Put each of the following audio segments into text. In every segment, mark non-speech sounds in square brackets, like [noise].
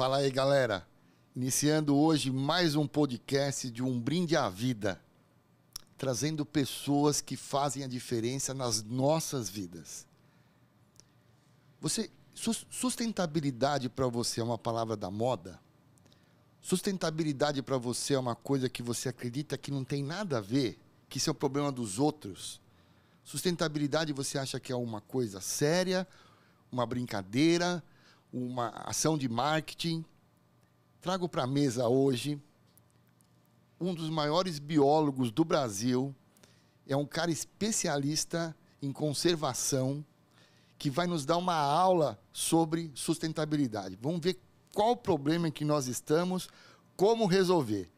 Fala aí, galera. Iniciando hoje mais um podcast de Um Brinde à Vida, trazendo pessoas que fazem a diferença nas nossas vidas. Você sustentabilidade para você é uma palavra da moda? Sustentabilidade para você é uma coisa que você acredita que não tem nada a ver, que isso é o problema dos outros? Sustentabilidade você acha que é uma coisa séria, uma brincadeira, uma ação de marketing? Trago para a mesa hoje um dos maiores biólogos do Brasil, é um cara especialista em conservação, que vai nos dar uma aula sobre sustentabilidade. Vamos ver qual o problema em que nós estamos, como resolver.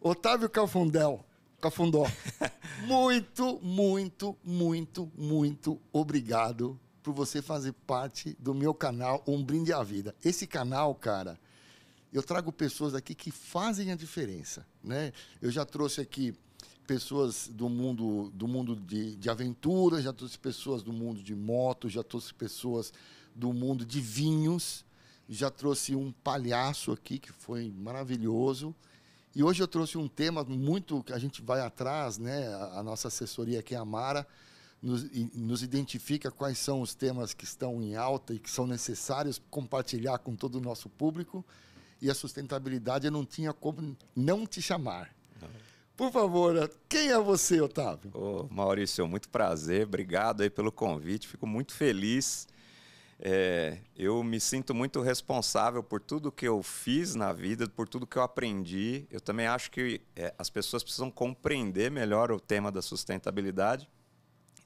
Otávio Cafundel, Cafundó, [laughs] muito, muito, muito, muito obrigado por você fazer parte do meu canal Um Brinde à Vida. Esse canal, cara, eu trago pessoas aqui que fazem a diferença, né? Eu já trouxe aqui pessoas do mundo do mundo de, de aventura, já trouxe pessoas do mundo de moto, já trouxe pessoas do mundo de vinhos, já trouxe um palhaço aqui que foi maravilhoso. E hoje eu trouxe um tema muito que a gente vai atrás, né? A, nossa assessoria aqui, a Mara, nos, nos, identifica quais são os temas que estão em alta e que são necessários compartilhar com todo o nosso público. E a sustentabilidade eu não tinha como não te chamar. Por favor, quem é você, Otávio? Ô, Maurício, muito prazer, obrigado aí pelo convite, fico muito feliz é, eu me sinto muito responsável por tudo que eu fiz na vida, por tudo que eu aprendi. Eu também acho que é, as pessoas precisam compreender melhor o tema da sustentabilidade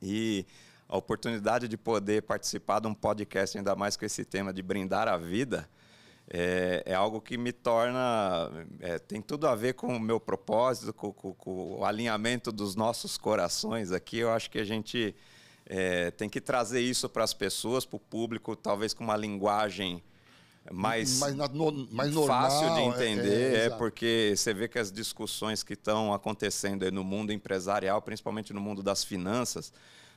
e a oportunidade de poder participar de um podcast, ainda mais com esse tema de brindar a vida, é, é algo que me torna. É, tem tudo a ver com o meu propósito, com, com, com o alinhamento dos nossos corações aqui. Eu acho que a gente é, tem que trazer isso para as pessoas, para o público, talvez com uma linguagem mais, mais, no, mais normal, fácil de entender, é, é, é porque você vê que as discussões que estão acontecendo no mundo empresarial, principalmente no mundo das finanças,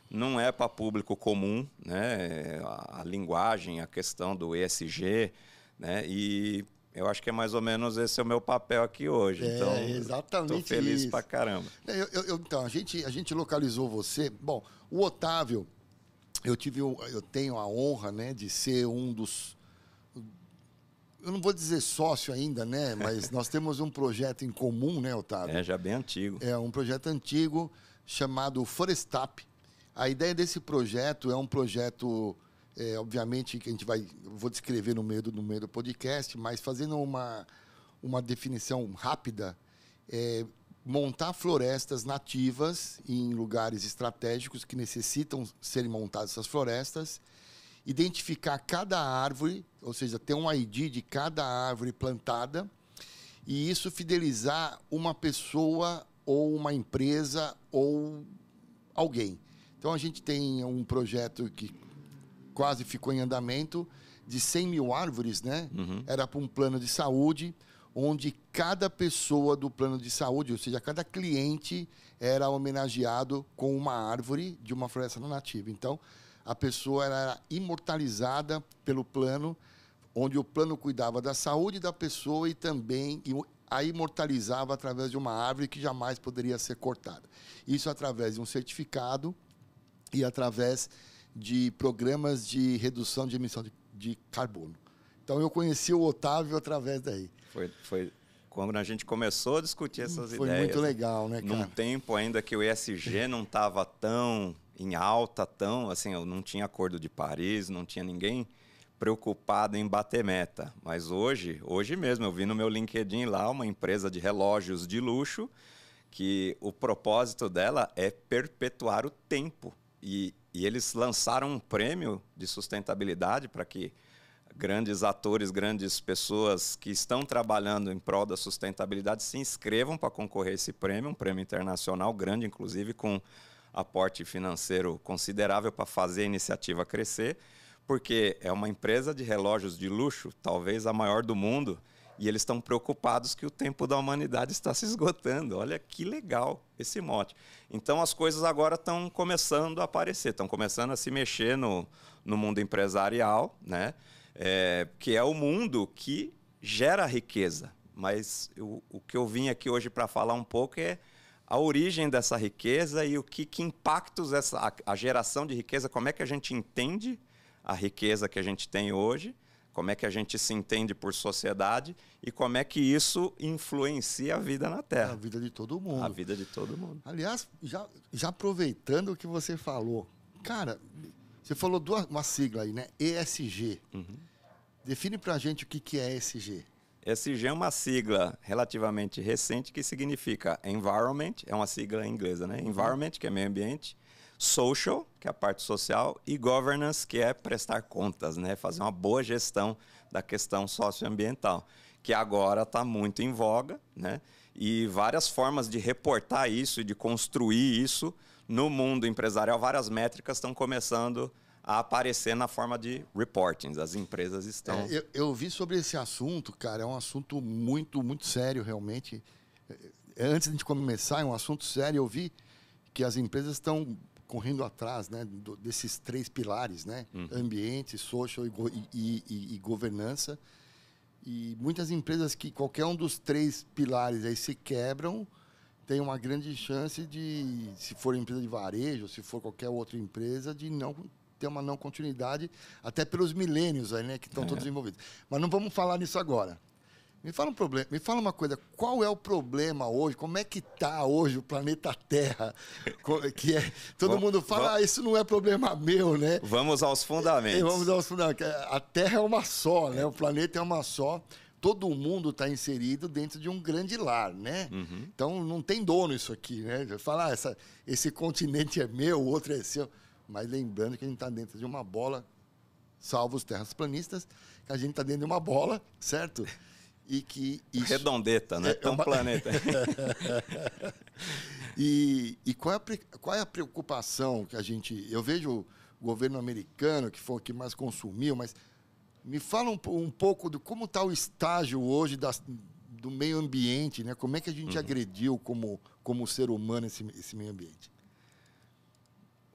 não é para público comum, né? A, a, linguagem, a questão do ESG, né? E eu acho que é mais ou menos esse é o meu papel aqui hoje. É, então, exatamente. Estou feliz isso. pra caramba. É, eu, eu, então, a gente, a gente localizou você. Bom, o Otávio, eu tive, eu tenho a honra, né, de ser um dos. Eu não vou dizer sócio ainda, né? Mas [laughs] nós temos um projeto em comum, né, Otávio? É, já bem antigo. É um projeto antigo chamado Forestap. A ideia desse projeto é um projeto é, obviamente que a gente vai, vou descrever no meio do, no meio do podcast, mas fazendo uma, uma definição rápida, é, montar florestas nativas em lugares estratégicos que necessitam serem montadas essas florestas, identificar cada árvore, ou seja, ter um ID de cada árvore plantada, e isso fidelizar uma pessoa ou uma empresa ou alguém. Então a gente tem um projeto que quase ficou em andamento, de 100 mil árvores, né? Uhum. Era para um plano de saúde, onde cada pessoa do plano de saúde, ou seja, cada cliente, era homenageado com uma árvore de uma floresta nativa. Então, a pessoa era imortalizada pelo plano, onde o plano cuidava da saúde da pessoa e também a imortalizava através de uma árvore que jamais poderia ser cortada. Isso através de um certificado e através de programas de redução de emissão de, de carbono. Então eu conheci o Otávio através daí. Foi, foi quando a gente começou a discutir essas foi ideias. Foi muito legal, né, cara? Num tempo ainda que o ESG não estava tão em alta, tão assim, eu não tinha acordo de Paris, não tinha ninguém preocupado em bater meta. Mas hoje, hoje mesmo, eu vi no meu LinkedIn lá uma empresa de relógios de luxo que o propósito dela é perpetuar o tempo. E, e eles lançaram um prêmio de sustentabilidade para que grandes atores, grandes pessoas que estão trabalhando em prol da sustentabilidade se inscrevam para concorrer a esse prêmio, um prêmio internacional grande, inclusive com aporte financeiro considerável para fazer a iniciativa crescer, porque é uma empresa de relógios de luxo, talvez a maior do mundo, e eles estão preocupados que o tempo da humanidade está se esgotando. Olha que legal esse mote. Então as coisas agora estão começando a aparecer, estão começando a se mexer no, no mundo empresarial, né? é, que é o mundo que gera riqueza. Mas eu, o que eu vim aqui hoje para falar um pouco é a origem dessa riqueza e o que, que impactos essa a, a geração de riqueza, como é que a gente entende a riqueza que a gente tem hoje, como é que a gente se entende por sociedade e como é que isso influencia a vida na Terra. A vida de todo mundo. A vida de todo mundo. Aliás, já, já aproveitando o que você falou, cara, você falou duas, uma sigla aí, né? ESG. Uhum. Define pra gente o que, que é ESG. ESG é uma sigla relativamente recente que significa Environment, é uma sigla inglesa, né? Environment, que é meio ambiente, Social, que é a parte social, e Governance, que é prestar contas, né? Fazer uma boa gestão da questão socioambiental, que agora está muito em voga, né? E várias formas de reportar isso e de construir isso no mundo empresarial, várias métricas estão começando a aparecer na forma de reportings. As empresas estão. É, eu, eu, vi sobre esse assunto, cara, é um assunto muito, muito sério, realmente. É, é, antes de a gente começar, é um assunto sério. Eu vi que as empresas estão correndo atrás né, desses três pilares, né? Uhum. Ambiente, social e, e, e, e, governança. E muitas empresas que qualquer um dos três pilares aí se quebram, tem uma grande chance de, se for empresa de varejo, se for qualquer outra empresa, de não ter uma não continuidade, até pelos milênios aí, né, que estão é. todos envolvidos. Mas não vamos falar nisso agora. Me fala um problema, me fala uma coisa, qual é o problema hoje? Como é que está hoje o planeta Terra? Que é, todo vamos, mundo fala, vamos, ah, isso não é problema meu, né? Vamos aos fundamentos. É, vamos aos fundamentos. A Terra é uma só, né? O planeta é uma só. Todo mundo está inserido dentro de um grande lar, né? Uhum. Então não tem dono isso aqui, né? Falar, ah, essa, esse continente é meu, o outro é seu. Mas lembrando que a gente está dentro de uma bola, salvo os terraplanistas, que a gente está dentro de uma bola, certo? E que isso... Redondeta, né? É, Tão uma... planeta. [laughs] e, e qual, é a, qual é a preocupação que a gente... Eu vejo o governo americano, que foi o que mais consumiu, mas me fala um, um pouco de como está o estágio hoje das, do meio ambiente, né? Como é que a gente uhum. agrediu como, como ser humano esse, esse meio ambiente?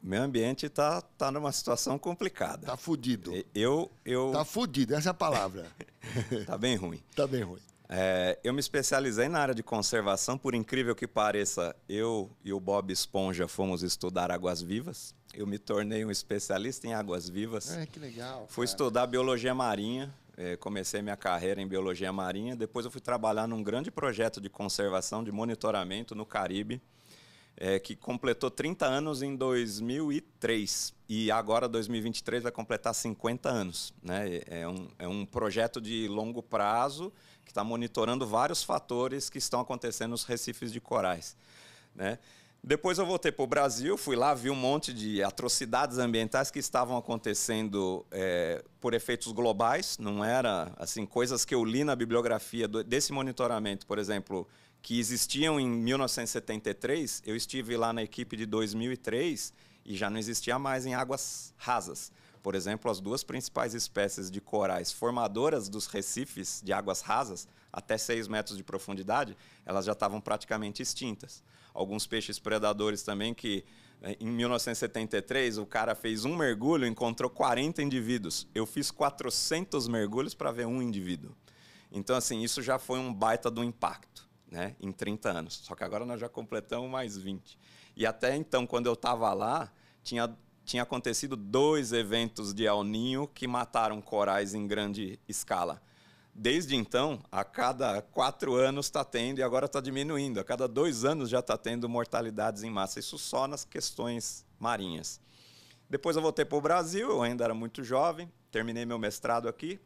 Meio ambiente está tá numa situação complicada. Está fudido. Eu, eu... Tá fudido, essa é a palavra. Está [laughs] bem ruim. Está bem ruim. É, eu me especializei na área de conservação, por incrível que pareça, eu e o Bob Esponja fomos estudar águas vivas. Eu me tornei um especialista em águas vivas. É, que legal. Fui cara. estudar biologia marinha, é, comecei minha carreira em biologia marinha. Depois eu fui trabalhar num grande projeto de conservação, de monitoramento no Caribe é, que completou 30 anos em 2003 e agora 2023 vai completar 50 anos. Né? É, um, é um projeto de longo prazo que está monitorando vários fatores que estão acontecendo nos recifes de corais. Né? Depois eu voltei para o Brasil, fui lá, vi um monte de atrocidades ambientais que estavam acontecendo é, por efeitos globais, não era assim coisas que eu li na bibliografia do, desse monitoramento, por exemplo, que existiam em 1973, eu estive lá na equipe de 2003 e já não existia mais em águas rasas. Por exemplo, as duas principais espécies de corais formadoras dos recifes de águas rasas, até 6 metros de profundidade, elas já estavam praticamente extintas. Alguns peixes predadores também que eh, em 1973 o cara fez um mergulho encontrou 40 indivíduos. Eu fiz 400 mergulhos para ver um indivíduo. Então, assim, isso já foi um baita do impacto né, em 30 anos. Só que agora nós já completamos mais 20. E até então, quando eu estava lá, tinha, tinha acontecido dois eventos de El Ninho que mataram corais em grande escala. Desde então, a cada quatro anos está tendo e agora está diminuindo. A cada dois anos já está tendo mortalidades em massa. Isso só nas questões marinhas. Depois eu voltei para o Brasil, eu ainda era muito jovem, terminei meu mestrado aqui.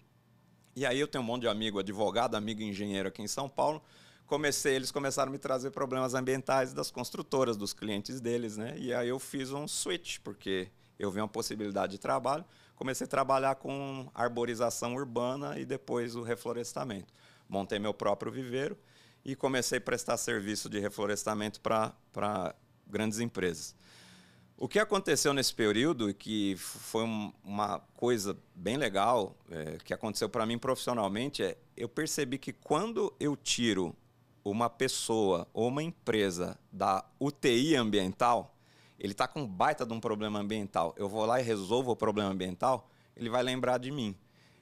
E aí eu tenho um monte de amigo advogado, amigo engenheiro aqui em São Paulo comecei, eles começaram a me trazer problemas ambientais das construtoras, dos clientes deles, né? E aí eu fiz um switch, porque eu vi uma possibilidade de trabalho, comecei a trabalhar com arborização urbana e depois o reflorestamento. Montei meu próprio viveiro e comecei a prestar serviço de reflorestamento para grandes empresas. O que aconteceu nesse período, que foi uma coisa bem legal, é, que aconteceu para mim profissionalmente, é eu percebi que quando eu tiro uma pessoa ou uma empresa da UTI ambiental, ele está com um baita de um problema ambiental, eu vou lá e resolvo o problema ambiental, ele vai lembrar de mim.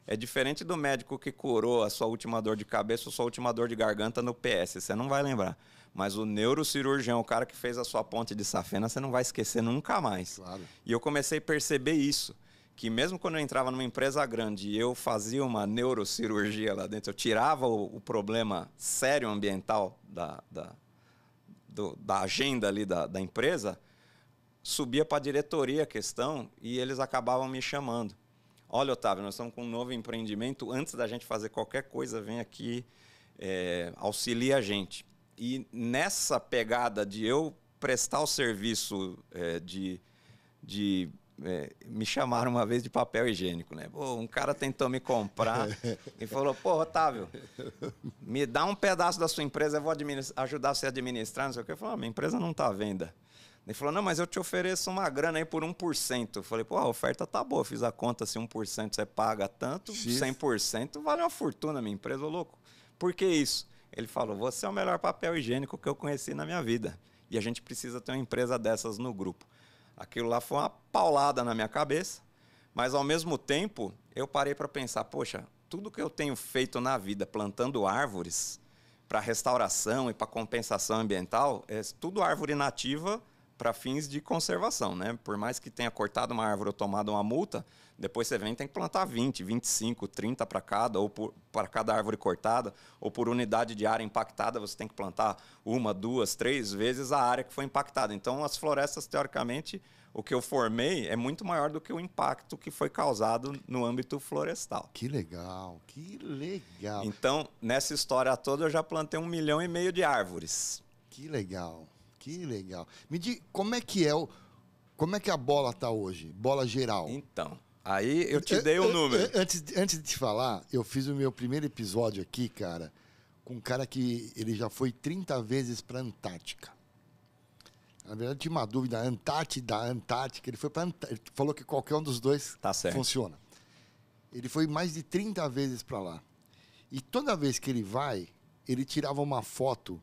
É diferente do médico que curou a sua última dor de cabeça ou sua última dor de garganta no PS. Você não vai lembrar. Mas o neurocirurgião, o cara que fez a sua ponte de safena, você não vai esquecer nunca mais. Claro. E eu comecei a perceber isso. Que mesmo quando eu entrava numa empresa grande e eu fazia uma neurocirurgia lá dentro, eu tirava o, o problema sério ambiental da, da, do, da agenda ali da, da empresa, subia para a diretoria a questão e eles acabavam me chamando. Olha, Otávio, nós estamos com um novo empreendimento. Antes da gente fazer qualquer coisa, vem aqui, é, auxilia a gente. E nessa pegada de eu prestar o serviço é, de, de é, me chamaram uma vez de papel higiênico, né? Pô, um cara tentou me comprar [laughs] e falou: Pô, Otávio, me dá um pedaço da sua empresa, eu vou ajudar você a administrar, não sei o quê. Eu falei: ah, minha empresa não está à venda. Ele falou, não, mas eu te ofereço uma grana aí por 1%. Eu falei, pô, a oferta tá boa. Eu fiz a conta, se 1% você paga tanto, X. 100% vale uma fortuna, minha empresa, louco. Por que isso? Ele falou, você é o melhor papel higiênico que eu conheci na minha vida. E a gente precisa ter uma empresa dessas no grupo. Aquilo lá foi uma paulada na minha cabeça, mas ao mesmo tempo eu parei para pensar, poxa, tudo que eu tenho feito na vida, plantando árvores para restauração e para compensação ambiental, é tudo árvore nativa para fins de conservação, né? Por mais que tenha cortado uma árvore ou tomado uma multa, depois você vem e tem que plantar 20, 25, 30 para cada, ou para cada árvore cortada, ou por unidade de área impactada, você tem que plantar uma, duas, três vezes a área que foi impactada. Então, as florestas, teoricamente, o que eu formei é muito maior do que o impacto que foi causado no âmbito florestal. Que legal, que legal. Então, nessa história toda, eu já plantei um milhão e meio de árvores. Que legal. Que legal. Me diga, como é que é o. Como é que a bola tá hoje? Bola geral. Então, aí eu te dei o um número. Antes, antes de te falar, eu fiz o meu primeiro episódio aqui, cara, com um cara que ele já foi 30 vezes para Antártica. Na verdade, tinha uma dúvida, Antártida, Antártica. Ele foi para Ele falou que qualquer um dos dois tá funciona. Ele foi mais de 30 vezes para lá. E toda vez que ele vai, ele tirava uma foto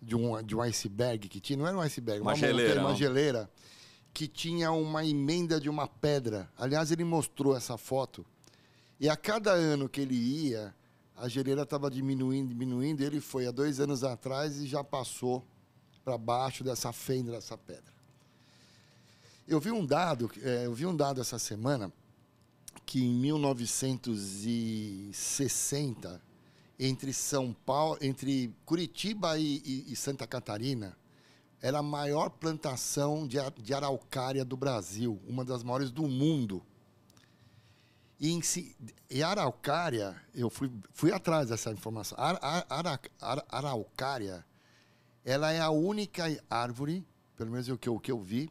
de um, de um iceberg que tinha, não era um iceberg, uma, uma geleira, uma geleira que tinha uma emenda de uma pedra. Aliás, ele mostrou essa foto. E a cada ano que ele ia, a geleira estava diminuindo, diminuindo. Ele foi há dois anos atrás e já passou para baixo dessa fenda dessa pedra. Eu vi um dado, é, eu vi um dado essa semana que em 1960 entre São Paulo, entre Curitiba e, e, e Santa Catarina, era a maior plantação de, de, araucária do Brasil, uma das maiores do mundo. E, em, e araucária, eu fui, fui atrás dessa informação. Ar, ar, ar, ar, araucária, ela é a única árvore, pelo menos o que, o que eu vi,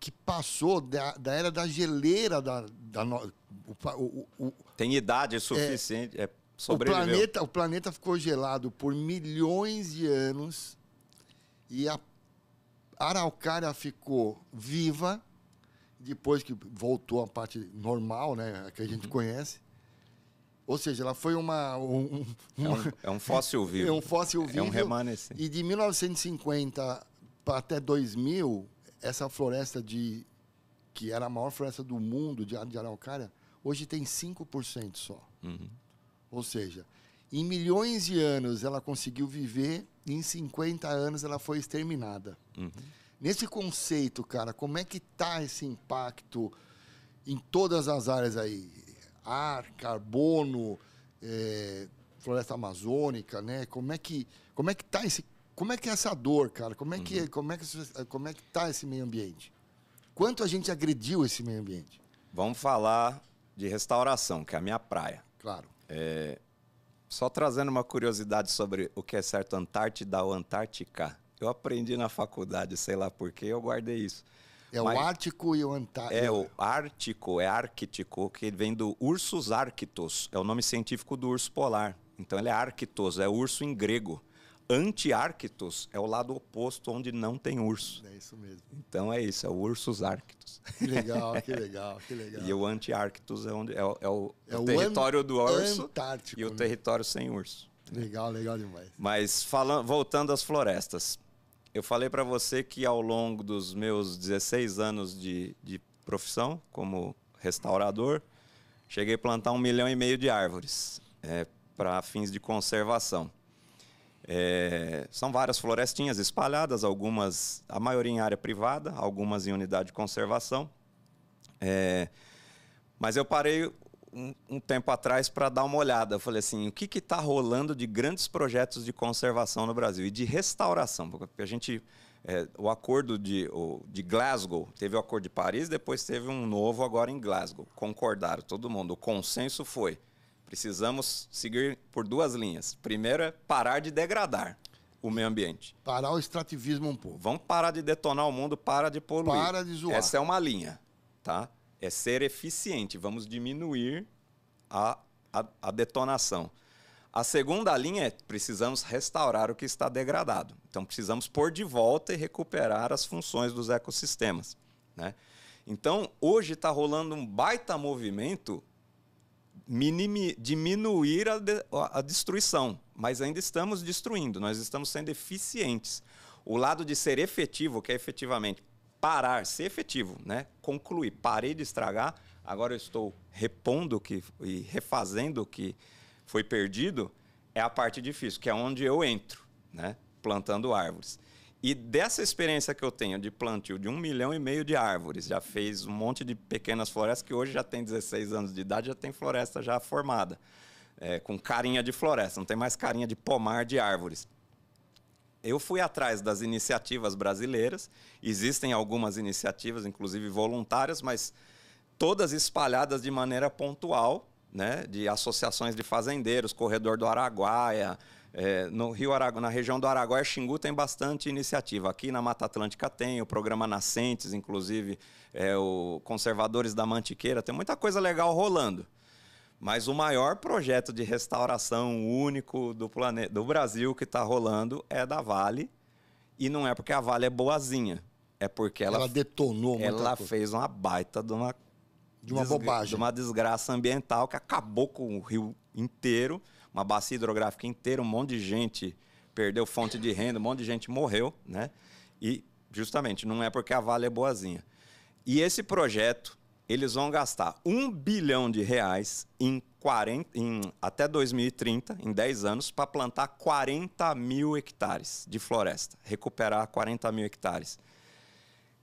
que passou da, da era da geleira da, da o, o, o, tem idade suficiente. É, é Sobreviveu. O planeta, o planeta ficou gelado por milhões de anos e a araucária ficou viva depois que voltou a parte normal, né, que a gente uhum. conhece. Ou seja, ela foi uma. Um, é, um, é, um, fóssil vivo. É um fóssil vivo. [laughs] É um remanescente. E de 1950 até 2000, essa floresta de. que era a maior floresta do mundo de, de araucária, hoje tem 5% só. Uhum. Ou seja, em milhões de anos ela conseguiu viver, e em 50 anos ela foi exterminada. Uhum. Nesse conceito, cara, como é que tá esse impacto em todas as áreas aí? Ar, carbono, é, floresta amazônica, né? Como é que como é que tá esse como é que é essa dor, cara? Como é que uhum. como é que como é que tá esse meio ambiente? Quanto a gente agrediu esse meio ambiente? Vamos falar de restauração, que é a minha praia. Claro. É, só trazendo uma curiosidade sobre o que é certo Antártida ou Antártica. Eu aprendi na faculdade, sei lá porquê, eu guardei isso. É Mas, o Ártico e o Antártico. É o Ártico, é Árquico, que vem do Ursus arctos. É o nome científico do urso polar. Então ele é Arctos, é urso em grego. Antiárquitos é o lado oposto, onde não tem urso. É isso mesmo. Então é isso, é o Ursus Arctos. Que legal, que legal, que legal. [laughs] e o Antiárquitos é, onde, é, o, é o, é o território do urso Antártico, e o né? território sem urso. Legal, legal demais. Mas falando, voltando às florestas, eu falei para você que ao longo dos meus 16 anos de, de profissão como restaurador, cheguei a plantar um milhão e meio de árvores é, para fins de conservação. É, são várias florestinhas espalhadas, algumas, a maioria em área privada, algumas em unidade de conservação. É, mas eu parei um, um tempo atrás para dar uma olhada. Eu falei assim, o que está rolando de grandes projetos de conservação no Brasil e de restauração? Porque a gente, é, o acordo de, o, de Glasgow, teve o acordo de Paris, depois teve um novo agora em Glasgow. Concordaram, todo mundo. O consenso foi Precisamos seguir por duas linhas. Primeiro é parar de degradar o meio ambiente. Parar o extrativismo um pouco. Vamos parar de detonar o mundo, para de poluir. Para de zoar. Essa é uma linha, tá? É ser eficiente. Vamos diminuir a, a, a detonação. A segunda linha é precisamos restaurar o que está degradado. Então precisamos pôr de volta e recuperar as funções dos ecossistemas, né? Então, hoje está rolando um baita movimento minimi, diminuir a, de, a destruição, mas ainda estamos destruindo, nós estamos sendo eficientes. O lado de ser efetivo, que é efetivamente parar, ser efetivo, né? concluir, parei de estragar, agora eu estou repondo que, e refazendo o que foi perdido, é a parte difícil, que é onde eu entro, né? plantando árvores. E dessa experiência que eu tenho de plantio de um milhão e meio de árvores, já fez um monte de pequenas florestas que hoje já tem 16 anos de idade, já tem floresta já formada, é, com carinha de floresta, não tem mais carinha de pomar de árvores. Eu fui atrás das iniciativas brasileiras, existem algumas iniciativas, inclusive voluntárias, mas todas espalhadas de maneira pontual, né, de associações de fazendeiros, Corredor do Araguaia, é, no Rio Araguaia, na região do Araguaia, Xingu tem bastante iniciativa. Aqui na Mata Atlântica tem o programa Nascentes, inclusive é, o Conservadores da Mantiqueira, tem muita coisa legal rolando. Mas o maior projeto de restauração único do, planeta, do Brasil que está rolando é da Vale. E não é porque a Vale é boazinha. É porque ela, ela detonou Ela fez uma baita de uma, de uma bobagem. De uma desgraça ambiental que acabou com o rio inteiro uma bacia hidrográfica inteira, um monte de gente perdeu fonte de renda, um monte de gente morreu, né? E justamente não é porque a Vale é boazinha. E esse projeto, eles vão gastar um bilhão de reais em, 40, em até 2030, em 10 anos, para plantar 40 mil hectares de floresta, recuperar 40 mil hectares.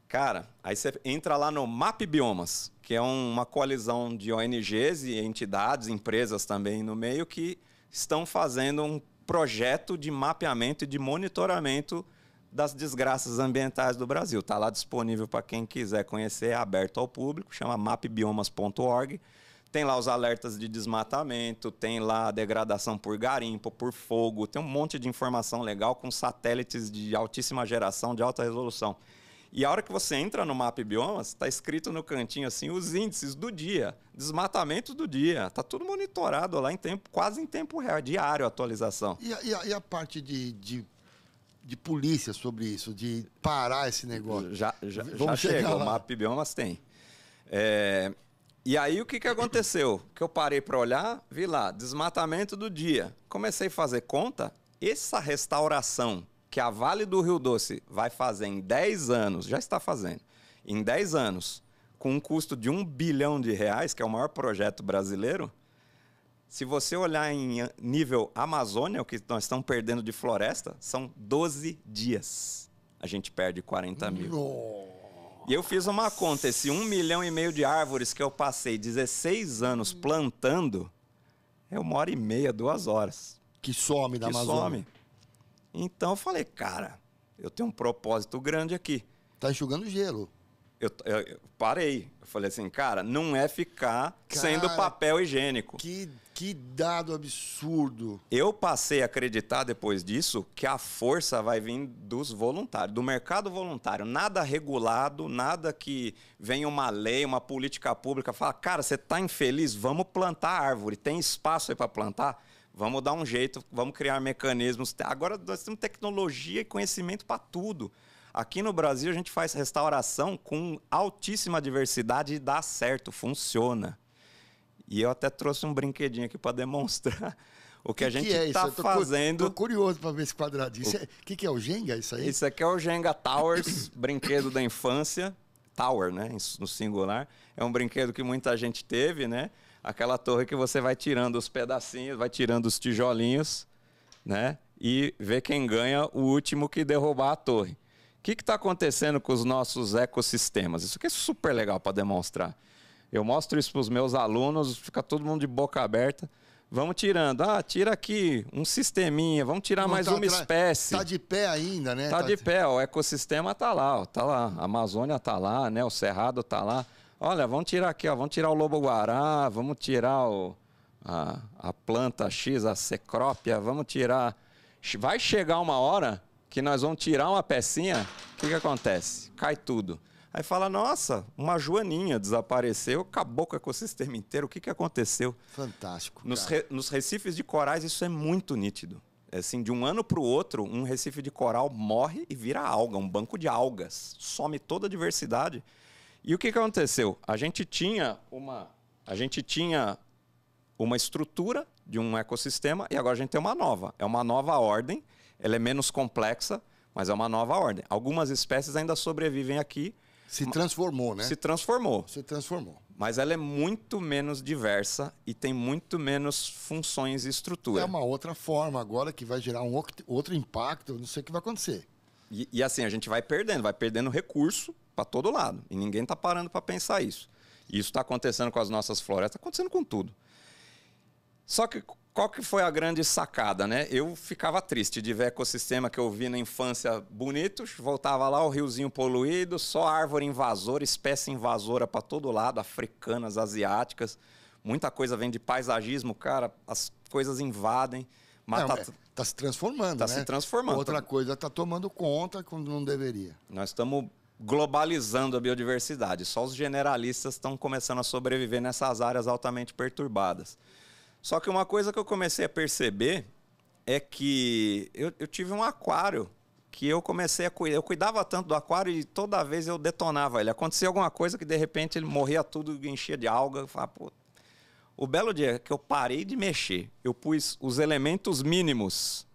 Cara, aí você entra lá no Map Biomas, que é uma coalizão de ONGs e entidades, empresas também no meio, que estão fazendo um projeto de mapeamento e de monitoramento das desgraças ambientais do Brasil. Está lá disponível para quem quiser conhecer, é aberto ao público, chama mapbiomas.org. Tem lá os alertas de desmatamento, tem lá a degradação por garimpo, por fogo, tem um monte de informação legal com satélites de altíssima geração, de alta resolução. E a hora que você entra no Map Biomas, está escrito no cantinho assim os índices do dia, desmatamento do dia. Está tudo monitorado lá em tempo, quase em tempo real, diário atualização. E a, e a, e a parte de, de, de, polícia sobre isso, de parar esse negócio? Já, já, já chega, lá. o Map Biomas tem. É, e aí o que, que aconteceu? que eu parei para olhar, vi lá, desmatamento do dia. Comecei a fazer conta, essa restauração que a Vale do Rio Doce vai fazer em 10 anos, já está fazendo, em 10 anos, com um custo de um bilhão de reais, que é o maior projeto brasileiro, se você olhar em nível Amazônia, o que nós estamos perdendo de floresta, são 12 dias. A gente perde 40 mil. E eu fiz uma conta, esse um milhão e meio de árvores que eu passei 16 anos plantando, é uma hora e meia, duas horas. Que some da que Amazônia. Some. Então eu falei, cara, eu tenho um propósito grande aqui. Tá enxugando gelo. Eu, eu, eu, parei. Eu falei assim, cara, não é ficar cara, sendo papel higiênico. Que, que dado absurdo. Eu passei a acreditar depois disso que a força vai vir dos voluntários, do mercado voluntário. Nada regulado, nada que venha uma lei, uma política pública, fala, cara, você está infeliz? Vamos plantar árvore. Tem espaço aí para plantar? Vamos dar um jeito, vamos criar mecanismos. Agora nós temos tecnologia e conhecimento para tudo. Aqui no Brasil a gente faz restauração com altíssima diversidade e dá certo, funciona. E eu até trouxe um brinquedinho aqui para demonstrar [laughs] o que, que a gente está é fazendo. Estou curioso para ver esse quadradinho. O é, que, que é o Jenga? Isso aí? Isso aqui é o Jenga Towers, [coughs] brinquedo da infância. Tower, né? No singular. É um brinquedo que muita gente teve, né? Aquela torre que você vai tirando os pedacinhos, vai tirando os tijolinhos, né? E vê quem ganha o último que derrubar a torre. O que está acontecendo com os nossos ecossistemas? Isso aqui é super legal para demonstrar. Eu mostro isso para os meus alunos, fica todo mundo de boca aberta. Vamos tirando. Ah, tira aqui um sisteminha, vamos tirar Não mais tá uma espécie. Está de pé ainda, né? Está tá de pé, o ecossistema está lá, está lá. A Amazônia está lá, né? O Cerrado está lá. Olha, vamos tirar aqui, ó, vamos tirar o lobo-guará, vamos tirar o, a, a planta X, a secrópia, vamos tirar. Vai chegar uma hora que nós vamos tirar uma pecinha, o que, que acontece? Cai tudo. Aí fala, nossa, uma joaninha desapareceu, acabou com o ecossistema inteiro, o que, que aconteceu? Fantástico. Nos, re, nos recifes de corais isso é muito nítido. É assim, de um ano para o outro, um recife de coral morre e vira alga, um banco de algas. Some toda a diversidade. E o que, aconteceu? A gente tinha uma, a gente tinha uma estrutura de um ecossistema e agora a gente tem uma nova. É uma nova ordem, ela é menos complexa, mas é uma nova ordem. Algumas espécies ainda sobrevivem aqui. Se transformou, né? Se transformou. Se transformou. Mas ela é muito menos diversa e tem muito menos funções e estrutura. É uma outra forma agora que vai gerar um outro impacto, não sei o que vai acontecer. E, e assim, a gente vai perdendo, vai perdendo recurso para todo lado. E ninguém está parando para pensar isso. E isso está acontecendo com as nossas florestas, está acontecendo com tudo. Só que qual que foi a grande sacada, né? Eu ficava triste de ver ecossistema que eu vi na infância bonitos, voltava lá o riozinho poluído, só árvore invasora, espécie invasora para todo lado, africanas, asiáticas. Muita coisa vem de paisagismo, cara, as coisas invadem. Mata... Não, é, tá se transformando, tá né? se transformando. Outra coisa está tomando conta quando não deveria. Nós estamos globalizando a biodiversidade. Só os generalistas estão começando a sobreviver nessas áreas altamente perturbadas. Só que uma coisa que eu comecei a perceber é que eu, eu tive um aquário que eu comecei a cuidar. Eu cuidava tanto do aquário e toda vez eu detonava ele. Acontecia alguma coisa que de repente ele morria tudo, enchia de alga. Eu falava, pô. O belo dia que eu parei de mexer, eu pus os elementos mínimos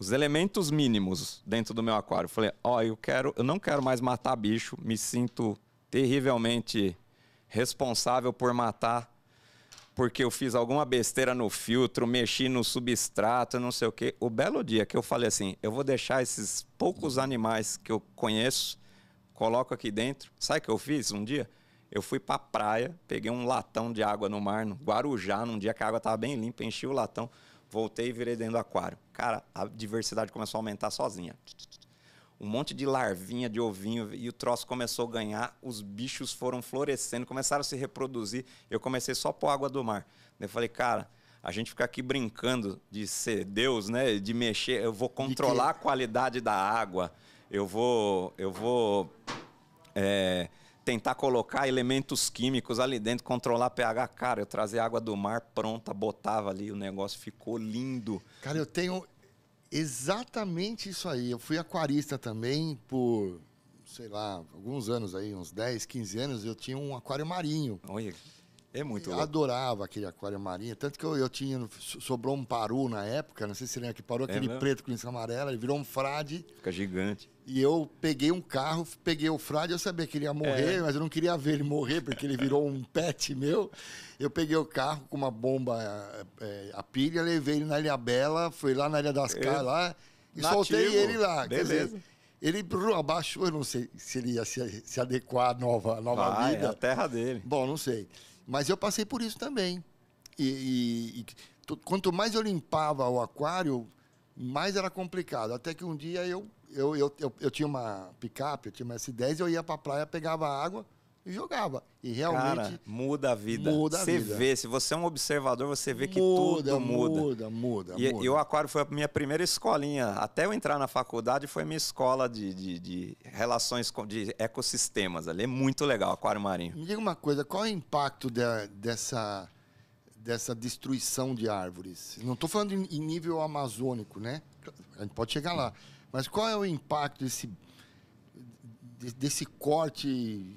os elementos mínimos dentro do meu aquário. Falei, ó, oh, eu quero, eu não quero mais matar bicho, me sinto terrivelmente responsável por matar porque eu fiz alguma besteira no filtro, mexi no substrato, não sei o quê. O belo dia que eu falei assim, eu vou deixar esses poucos animais que eu conheço, coloco aqui dentro. Sabe o que eu fiz um dia? Eu fui para a praia, peguei um latão de água no mar, no Guarujá, num dia que a água estava bem limpa, enchi o latão Voltei e virei dentro do aquário. Cara, a diversidade começou a aumentar sozinha. Um monte de larvinha, de ovinho, e o troço começou a ganhar, os bichos foram florescendo, começaram a se reproduzir. Eu comecei só a pôr água do mar. Eu falei, cara, a gente fica aqui brincando de ser Deus, né? De mexer, eu vou controlar a qualidade da água, eu vou. Eu vou. É, tentar colocar elementos químicos ali dentro, controlar pH. Cara, eu trazia água do mar pronta, botava ali, o negócio ficou lindo. Cara, eu tenho exatamente isso aí. Eu fui aquarista também por, sei lá, alguns anos aí, uns 10, 15 anos, eu tinha um aquário marinho. Olha, é muito Eu louco. adorava aquele aquário marinho. Tanto que eu, eu tinha, sobrou um paru na época, não sei se lembra que parou, é aquele preto com isso amarela, ele virou um frade. Fica gigante. E eu peguei um carro, peguei o frade, eu sabia que ele ia morrer, é. mas eu não queria ver ele morrer, porque ele virou um pet meu. Eu peguei o carro com uma bomba, é, a pilha, levei ele na Ilha Bela, fui lá na Ilha das Caras lá e Nativo. soltei ele lá. Beleza. Dizer, ele abaixou, eu não sei se ele ia se, se adequar à nova, nova Vai, vida. É a terra dele. Bom, não sei. Mas eu passei por isso também. E, e, e quanto mais eu limpava o aquário, mais era complicado. Até que um dia eu eu, eu, eu, eu tinha uma picape, eu tinha uma S10, eu ia pra praia, pegava água e jogava. E realmente. Cara, muda a vida. Muda a você vida. vê, se você é um observador, você vê que muda, tudo muda. Muda, muda. E, muda. e o Aquário foi a minha primeira escolinha. Até eu entrar na faculdade, foi minha escola de, de, de relações com, de ecossistemas ali. É muito legal, Aquário Marinho. Me diga uma coisa, qual é o impacto de, dessa, dessa destruição de árvores? Não estou falando em, em nível amazônico, né? A gente pode chegar lá. Mas qual é o impacto desse, desse corte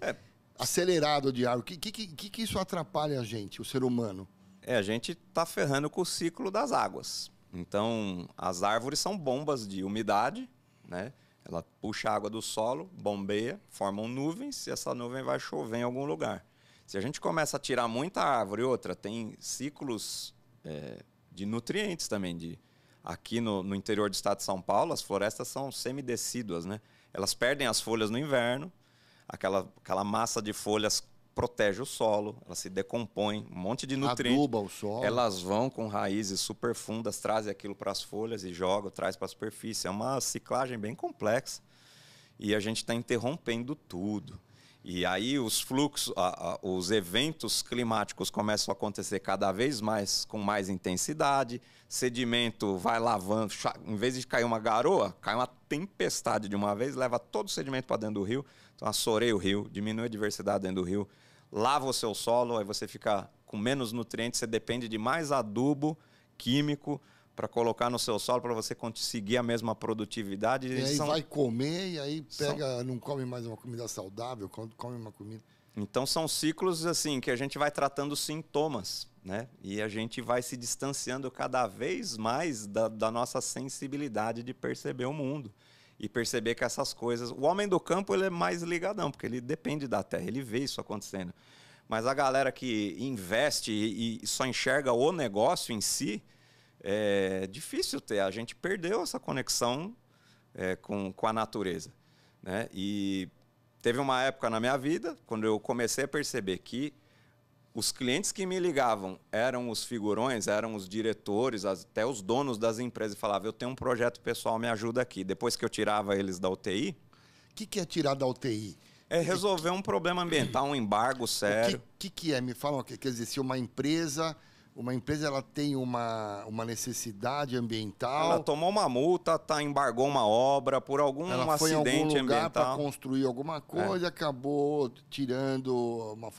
é. acelerado de árvore? O que, que, que, isso atrapalha a gente, o ser humano? É, a gente está ferrando com o ciclo das águas. Então, as árvores são bombas de umidade, né? Ela puxa a água do solo, bombeia, formam nuvens e essa nuvem vai chover em algum lugar. Se a gente começa a tirar muita árvore outra, tem ciclos é, de nutrientes também. De, aqui no, no, interior do estado de São Paulo, as florestas são semidecíduas, né? Elas perdem as folhas no inverno, aquela, aquela massa de folhas protege o solo, ela se decompõe, um monte de nutrientes. Aduba o solo. Elas vão com raízes super fundas, trazem aquilo para as folhas e jogam, traz para a superfície. É uma ciclagem bem complexa. E a gente está interrompendo tudo. E aí os fluxos, a, a, os eventos climáticos começam a acontecer cada vez mais com mais intensidade, sedimento vai lavando, em vez de cair uma garoa, cai uma tempestade de uma vez, leva todo o sedimento para dentro do rio, então assoreia o rio, diminui a diversidade dentro do rio, lava o seu solo, aí você fica com menos nutrientes, você depende de mais adubo químico, para colocar no seu solo para você conseguir a mesma produtividade. E aí são... vai comer e aí pega, são... não come mais uma comida saudável, come uma comida. Então são ciclos assim que a gente vai tratando sintomas, né? E a gente vai se distanciando cada vez mais da, da nossa sensibilidade de perceber o mundo e perceber que essas coisas. O homem do campo ele é mais ligadão porque ele depende da terra, ele vê isso acontecendo. Mas a galera que investe e só enxerga o negócio em si, é difícil ter. A gente perdeu essa conexão é, com, com a natureza. Né? E teve uma época na minha vida, quando eu comecei a perceber que os clientes que me ligavam eram os figurões, eram os diretores, até os donos das empresas, e falavam: Eu tenho um projeto pessoal, me ajuda aqui. Depois que eu tirava eles da UTI. O que, que é tirar da UTI? É resolver um problema ambiental, um embargo sério. O que, que, que é? Me falam, quer dizer, se uma empresa uma empresa ela tem uma, uma necessidade ambiental. Ela tomou uma multa, tá, embargou uma obra por algum ela foi acidente em algum lugar para construir alguma coisa, é. acabou tirando uma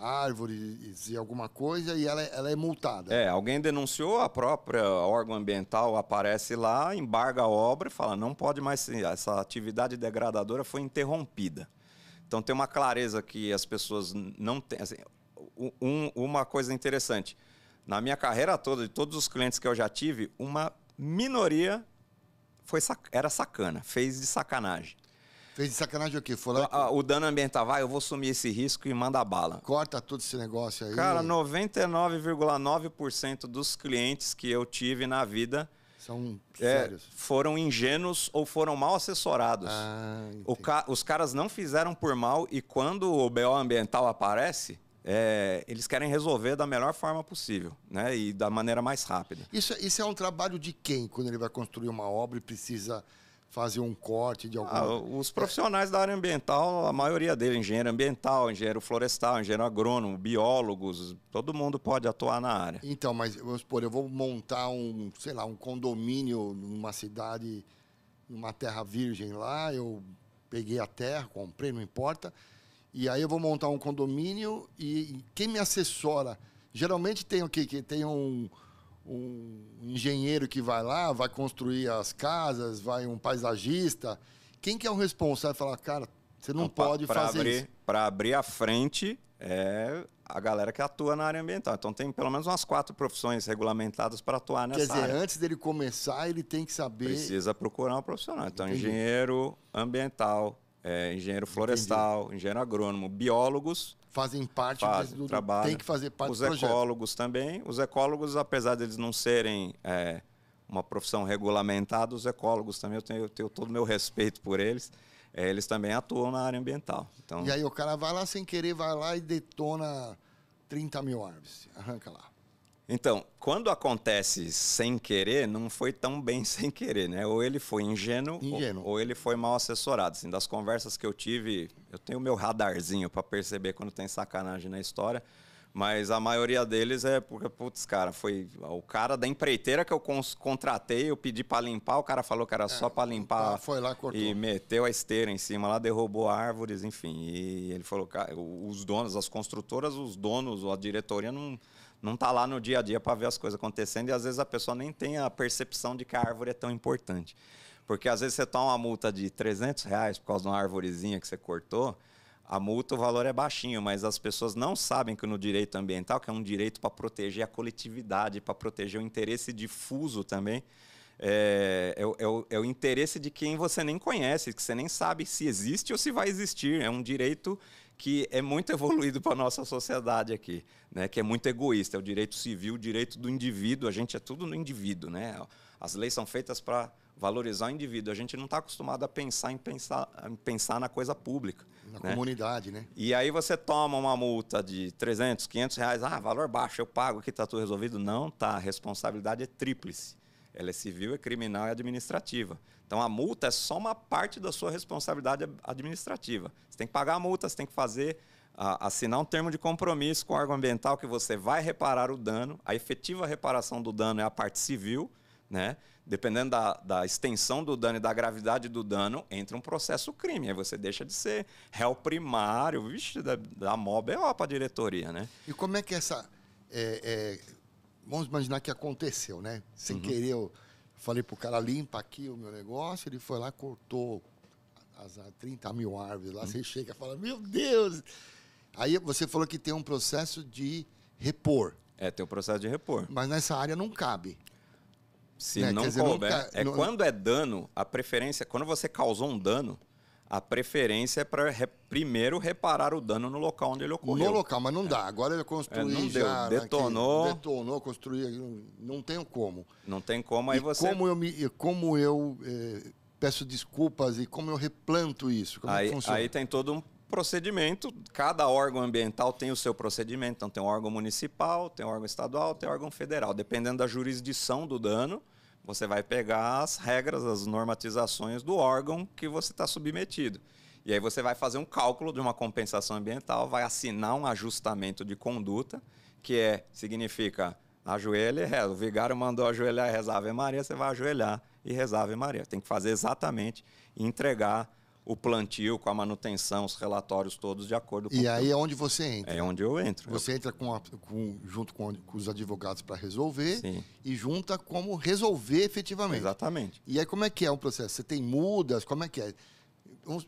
árvores e alguma coisa e ela, ela é multada. É, alguém denunciou, a própria órgão ambiental aparece lá, embarga a obra e fala, não pode mais, essa atividade degradadora foi interrompida. Então tem uma clareza que as pessoas não têm. Assim, um, uma coisa interessante, na minha carreira toda, de todos os clientes que eu já tive, uma minoria foi era sacana, fez de sacanagem. Fez de sacanagem o quê? Foi lá o, o dano ambiental, vai, eu vou sumir esse risco e manda bala. Corta todo esse negócio aí. Cara, 99,9% dos clientes que eu tive na vida são é, foram ingênuos ou foram mal assessorados. Ah, ca... Os caras não fizeram por mal e quando o BO ambiental aparece, é, eles querem resolver da melhor forma possível, né? E da maneira mais rápida. Isso, isso é um trabalho de quem quando ele vai construir uma obra e precisa fazer um corte de algum. Ah, os profissionais da área ambiental, a maioria deles, engenheiro ambiental, engenheiro florestal, engenheiro agrônomo, biólogos, todo mundo pode atuar na área. Então, mas vamos supor, eu vou montar um, sei lá, um condomínio numa cidade, numa terra virgem lá, eu peguei a terra, comprei, não importa e aí eu vou montar um condomínio e quem me assessora? Geralmente tem o quê? Que tem um, um engenheiro que vai lá, vai construir as casas, vai um paisagista. Quem que é o responsável? Falar, cara, você não, não pode pra, fazer abrir, isso. Para abrir a frente é a galera que atua na área ambiental. Então tem pelo menos umas quatro profissões regulamentadas para atuar nessa Quer dizer, área. antes dele começar, ele tem que saber. Precisa procurar um profissional. Então, Entendi. engenheiro ambiental, é, engenheiro florestal, Entendi. engenheiro agrônomo, biólogos. Fazem parte fazem, do trabalho. Tem que fazer parte Os do ecólogos também. Os ecólogos, apesar deles não serem é, uma profissão regulamentada, os ecólogos também, eu tenho, eu tenho todo o meu respeito por eles. É, eles também atuam na área ambiental. Então... E aí o cara vai lá sem querer, vai lá e detona 30 mil árvores. Arranca lá. Então, quando acontece sem querer, não foi tão bem [laughs] sem querer, né? Ou ele foi ingênuo, ingênuo. Ou, ou, ele foi mal assessorado. Assim, das conversas que eu tive, eu tenho meu radarzinho para perceber quando tem sacanagem na história, mas a maioria deles é porque, putz, cara, foi o cara da empreiteira que eu contratei, eu pedi para limpar, o cara falou que era é, só para limpar. Tá, foi lá, cortou. E meteu a esteira em cima lá, derrubou árvores, enfim. E ele falou, cara, os donos, as construtoras, os donos, a diretoria não não está lá no dia a dia para ver as coisas acontecendo e às vezes a pessoa nem tem a percepção de que a árvore é tão importante. Porque às vezes você toma uma multa de 300 reais por causa de uma árvorezinha que você cortou, a multa, o valor é baixinho, mas as pessoas não sabem que no direito ambiental, que é um direito para proteger a coletividade, para proteger o interesse difuso também, é, é, é, o, é, o, interesse de quem você nem conhece, que você nem sabe se existe ou se vai existir. É um direito que é muito evoluído para a nossa sociedade aqui, né? que é muito egoísta. É o direito civil, o direito do indivíduo. A gente é tudo no indivíduo. Né? As leis são feitas para valorizar o indivíduo. A gente não está acostumado a pensar em pensar, em pensar na coisa pública. Na né? comunidade, né? E aí você toma uma multa de 300, 500 reais. Ah, valor baixo, eu pago, aqui está tudo resolvido. Não, tá. A responsabilidade é tríplice. Ela é civil, é criminal e administrativa. Então a multa é só uma parte da sua responsabilidade administrativa. Você tem que pagar a multa, você tem que fazer, assinar um termo de compromisso com o órgão ambiental que você vai reparar o dano. A efetiva reparação do dano é a parte civil, né? Dependendo da, da extensão do dano e da gravidade do dano, entra um processo crime. Aí você deixa de ser réu primário, vixe, da, da MOB é para a diretoria, né? E como é que essa. É, é, vamos imaginar que aconteceu, né? Sem uhum. querer, eu falei pro cara, limpa aqui o meu negócio, ele foi lá, cortou as 30 mil árvores lá, uhum. você chega e fala, meu Deus! Aí você falou que tem um processo de repor. É, tem um processo de repor. Mas nessa área não cabe. Se né? não dizer, couber, nunca, é não... quando é dano, a preferência, quando você causou um dano, a preferência é para re, primeiro reparar o dano no local onde ele ocorreu. No local, mas não é. dá. Agora ele construiu é, não já, deu. Detonou. Detonou, construiu. Não tem como. Não tem como, aí e você... Como eu, me, como eu eh, peço desculpas e como eu replanto isso? Como aí, é que funciona? Aí tem todo um procedimento. Cada órgão ambiental tem o seu procedimento. Então, tem o órgão municipal, tem o órgão estadual, tem o órgão federal. Dependendo da jurisdição do dano, você vai pegar as regras, as normatizações do órgão que você está submetido. E aí você vai fazer um cálculo de uma compensação ambiental, vai assinar um ajustamento de conduta, que é significa ajoelha e reza. O vigário mandou ajoelhar e rezar Ave Maria, você vai ajoelhar e rezar Ave Maria. Tem que fazer exatamente e entregar o plantio, com a manutenção, os relatórios todos de acordo com E aí é onde você entra. É onde eu entro. Você eu... entra com, a, com junto com, com, os advogados para resolver Sim. e junta como resolver efetivamente. Exatamente. E aí como é que é o processo? Você tem mudas? Como é que é?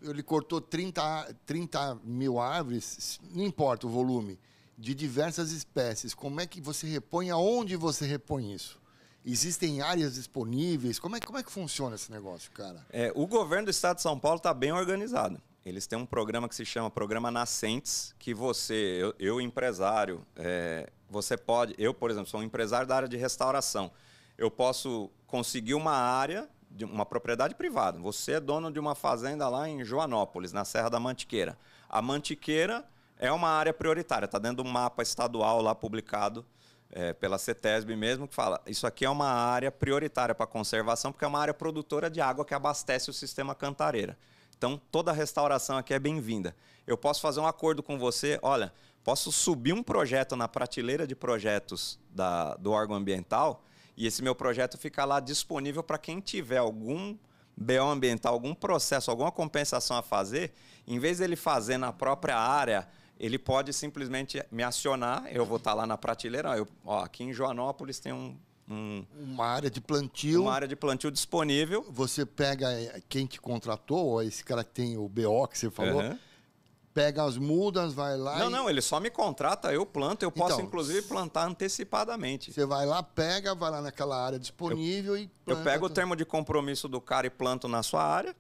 Ele cortou 30, 30 mil árvores, não importa o volume, de diversas espécies. Como é que você repõe? Aonde você repõe isso? Existem áreas disponíveis? Como é, como é que funciona esse negócio, cara? É, o governo do estado de São Paulo está bem organizado. Eles têm um programa que se chama Programa Nascentes, que você, eu, eu empresário, é, você pode, eu, por exemplo, sou um empresário da área de restauração. Eu posso conseguir uma área, de uma propriedade privada. Você é dono de uma fazenda lá em Joanópolis, na Serra da Mantiqueira. A Mantiqueira é uma área prioritária, está dentro do mapa estadual lá publicado é, pela CETESB mesmo, que fala isso aqui é uma área prioritária para conservação, porque é uma área produtora de água que abastece o sistema Cantareira. Então, toda restauração aqui é bem-vinda. Eu posso fazer um acordo com você, olha, posso subir um projeto na prateleira de projetos da, do órgão ambiental e esse meu projeto ficar lá disponível para quem tiver algum BO ambiental, algum processo, alguma compensação a fazer, em vez dele fazer na própria área ele pode simplesmente me acionar, eu vou estar lá na prateleira. Eu, ó, aqui em Joanópolis tem um, um, uma área de plantio. Uma área de plantio disponível. Você pega eh, quem te contratou, ou esse cara que tem o BO que você falou, uhum. pega as mudas, vai lá. Não, e... não, ele só me contrata, eu planto, eu posso então, inclusive plantar antecipadamente. Você vai lá, pega, vai lá naquela área disponível eu, e planta. Eu pego o termo de compromisso do cara e planto na sua área.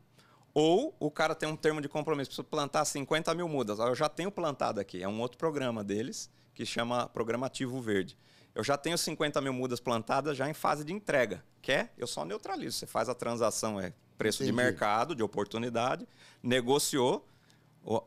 Ou o cara tem um termo de compromisso, preciso plantar 50 mil mudas. Eu já tenho plantado aqui, é um outro programa deles, que chama Programa Ativo Verde. Eu já tenho 50 mil mudas plantadas já em fase de entrega. Quer? Eu só neutralizo. Você faz a transação, é preço Entendi. de mercado, de oportunidade, negociou,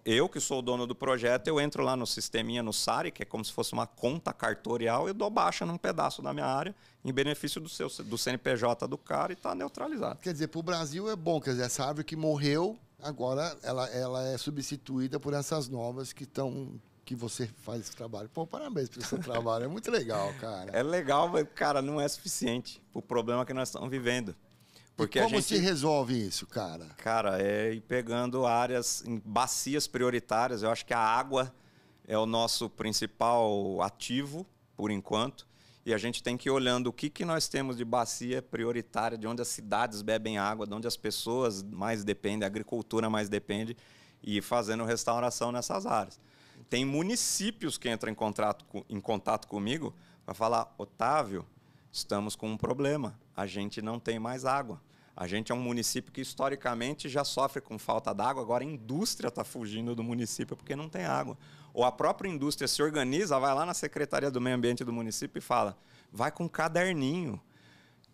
eu, que sou o dono do projeto, eu entro lá no sisteminha, no SARI, que é como se fosse uma conta cartorial, e dou baixa num pedaço da minha área, em benefício do, seu, do CNPJ do cara, e está neutralizado. Quer dizer, para o Brasil é bom, quer dizer, essa árvore que morreu, agora ela, ela é substituída por essas novas que estão que você faz esse trabalho. Pô, parabéns pelo seu trabalho, é muito legal, cara. [laughs] É legal, mas, cara, não é suficiente o problema que nós estamos vivendo. Porque e como gente, se resolve isso, cara? Cara, é ir pegando áreas, em bacias prioritárias. Eu acho que a água é o nosso principal ativo, por enquanto. E a gente tem que ir olhando o que, que nós temos de bacia prioritária, de onde as cidades bebem água, de onde as pessoas mais dependem, a agricultura mais depende, e ir fazendo restauração nessas áreas. Tem municípios que entram em contato, em contato comigo para falar, Otávio, estamos com um problema. A gente não tem mais água. A gente é um município que historicamente já sofre com falta d'água, agora a indústria está fugindo do município porque não tem água. Ou a própria indústria se organiza, vai lá na Secretaria do Meio Ambiente do município e fala: vai com um caderninho. O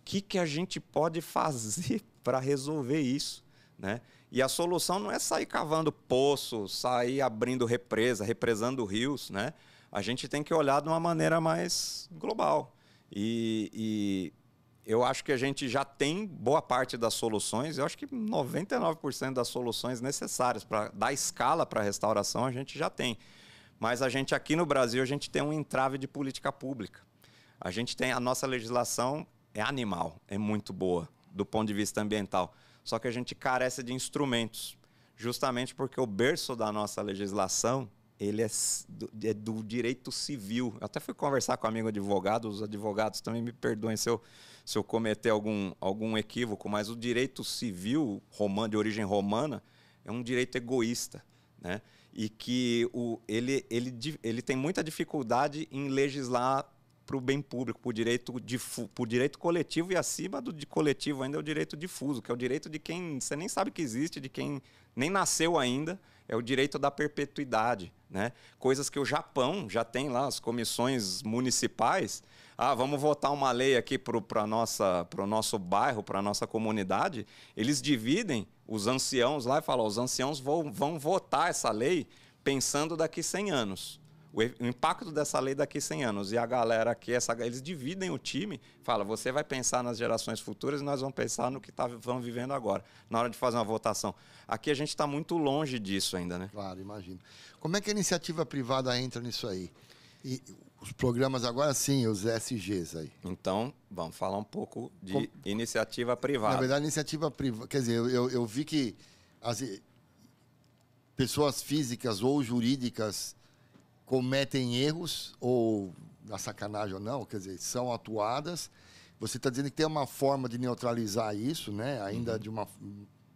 que, que a gente pode fazer [laughs] para resolver isso? Né? E a solução não é sair cavando poço, sair abrindo represa, represando rios. Né? A gente tem que olhar de uma maneira mais global. E, e eu acho que a gente já tem boa parte das soluções, eu acho que 99% das soluções necessárias para dar escala para a restauração a gente já tem. Mas a gente aqui no Brasil, a gente tem um entrave de política pública. A gente tem a nossa legislação é animal, é muito boa do ponto de vista ambiental. Só que a gente carece de instrumentos, justamente porque o berço da nossa legislação ele é do, é do, direito civil. Eu até fui conversar com um amigo advogado, os advogados também me perdoem se eu, se eu cometer algum, algum equívoco, mas o direito civil romano, de origem romana é um direito egoísta, né? E que o, ele, ele, ele tem muita dificuldade em legislar para o bem público, para o direito, direito coletivo e acima do de coletivo ainda é o direito difuso, que é o direito de quem você nem sabe que existe, de quem nem nasceu ainda, é o direito da perpetuidade. Né? Coisas que o Japão já tem lá, as comissões municipais. Ah, vamos votar uma lei aqui para o nosso bairro, para a nossa comunidade. Eles dividem os anciãos lá e falam: os anciãos vão, vão votar essa lei pensando daqui 100 anos o, impacto dessa lei daqui a 100 anos. E a galera aqui, essa, eles dividem o time, fala, você vai pensar nas gerações futuras e nós vamos pensar no que tá, vamos vivendo agora, na hora de fazer uma votação. Aqui a gente está muito longe disso ainda, né? Claro, imagino. Como é que a iniciativa privada entra nisso aí? E os programas agora sim, os SGs aí. Então, vamos falar um pouco de Com... iniciativa privada. Na verdade, iniciativa privada, quer dizer, eu, eu vi que as pessoas físicas ou jurídicas cometem erros, ou na sacanagem ou não, quer dizer, são atuadas. Você está dizendo que tem uma forma de neutralizar isso, né? Ainda uhum. de uma.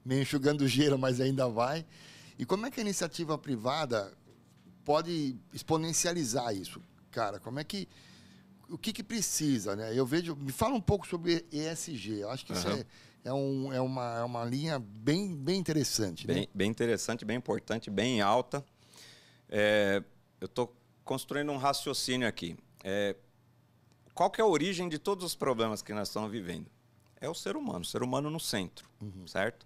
meio enxugando gelo, mas ainda vai. E como é que a iniciativa privada pode exponencializar isso, cara? Como é que. O que, que precisa, né? Eu vejo. Me fala um pouco sobre ESG. Eu acho que uhum. isso é, é, um, é, uma, é uma linha bem, bem interessante. Bem, né? bem interessante, bem importante, bem alta. É, eu estou construindo um raciocínio aqui. É, qual que é a origem de todos os problemas que nós estamos vivendo? É o ser humano, o ser humano no centro, uhum. certo?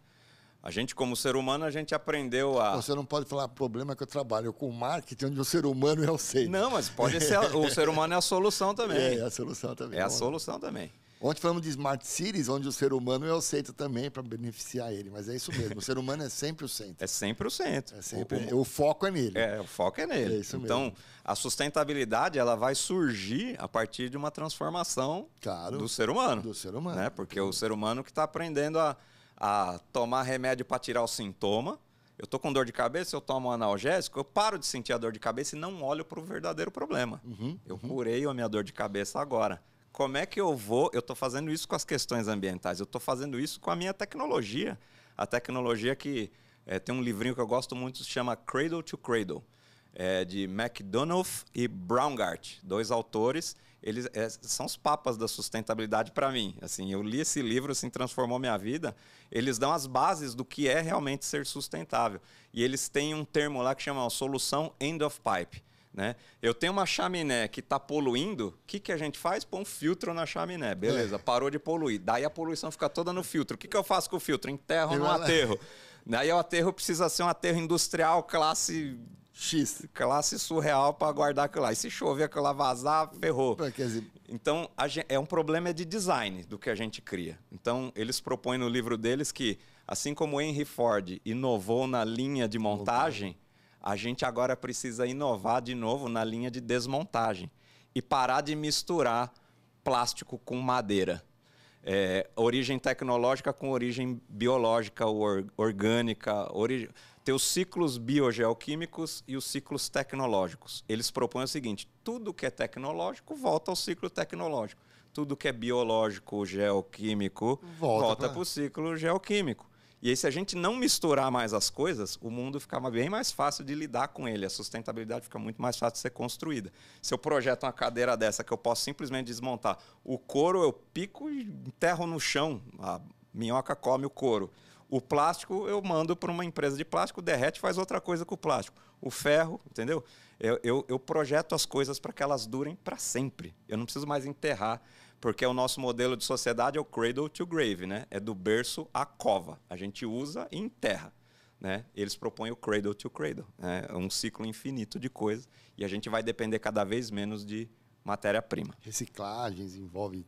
A gente, como ser humano, a gente aprendeu a. Você não pode falar problema que eu trabalho com marketing, onde o ser humano é o centro. Não, mas pode ser. o ser humano é a solução também. [laughs] É, é a solução também. É a solução também. Ontem falamos de Smart Cities, onde o ser humano é o centro também para beneficiar ele. Mas é isso mesmo, o ser humano é sempre o centro. É sempre o centro. É sempre, o, o, foco é nele. É, o foco é nele. É isso então, mesmo. a sustentabilidade ela vai surgir a partir de uma transformação claro, do ser humano. Do ser humano. Né? Porque o ser humano que está aprendendo a, a tomar remédio para tirar o sintoma. Eu estou com dor de cabeça, eu tomo um analgésico, eu paro de sentir a dor de cabeça e não olho para o verdadeiro problema. Uhum, eu uhum. curei a minha dor de cabeça agora como é que eu vou? Eu estou fazendo isso com as questões ambientais, eu estou fazendo isso com a minha tecnologia. A tecnologia que é, tem um livrinho que eu gosto muito, se chama Cradle to Cradle, é, de McDonough e Braungart, dois autores. Eles é, são os papas da sustentabilidade para mim. Assim, eu li esse livro, assim, transformou minha vida. Eles dão as bases do que é realmente ser sustentável. E eles têm um termo lá que chama solução end of pipe né? Eu tenho uma chaminé que está poluindo, o que, que a gente faz? Põe um filtro na chaminé, beleza, parou de poluir. Daí a poluição fica toda no filtro. O que, que eu faço com o filtro? Enterro no aterro. Daí o aterro precisa ser um aterro industrial classe X, classe surreal para guardar aquilo lá. E se chover aquilo lá vazar, ferrou. Então, gente, é um problema de design do que a gente cria. Então, eles propõem no livro deles que, assim como Henry Ford inovou na linha de montagem a gente agora precisa inovar de novo na linha de desmontagem e parar de misturar plástico com madeira. É, origem tecnológica com origem biológica or, orgânica, ori... ter os ciclos biogeoquímicos e os ciclos tecnológicos. Eles propõem o seguinte: tudo que é tecnológico volta ao ciclo tecnológico. Tudo que é biológico, geoquímico, volta, volta para o ciclo geoquímico. E aí, se a gente não misturar mais as coisas, o mundo fica bem mais fácil de lidar com ele. A sustentabilidade fica muito mais fácil de ser construída. Se eu projeto uma cadeira dessa que eu posso simplesmente desmontar, o couro eu pico e enterro no chão. A minhoca come o couro. O plástico eu mando para uma empresa de plástico, derrete faz outra coisa com o plástico. O ferro, entendeu? Eu, eu, eu projeto as coisas para que elas durem para sempre. Eu não preciso mais enterrar, porque o nosso modelo de sociedade é o cradle to grave, né? É do berço à cova. A gente usa e enterra. Né? Eles propõem o cradle to cradle, né? é um ciclo infinito de coisas e a gente vai depender cada vez menos de matéria-prima. Reciclagens envolve.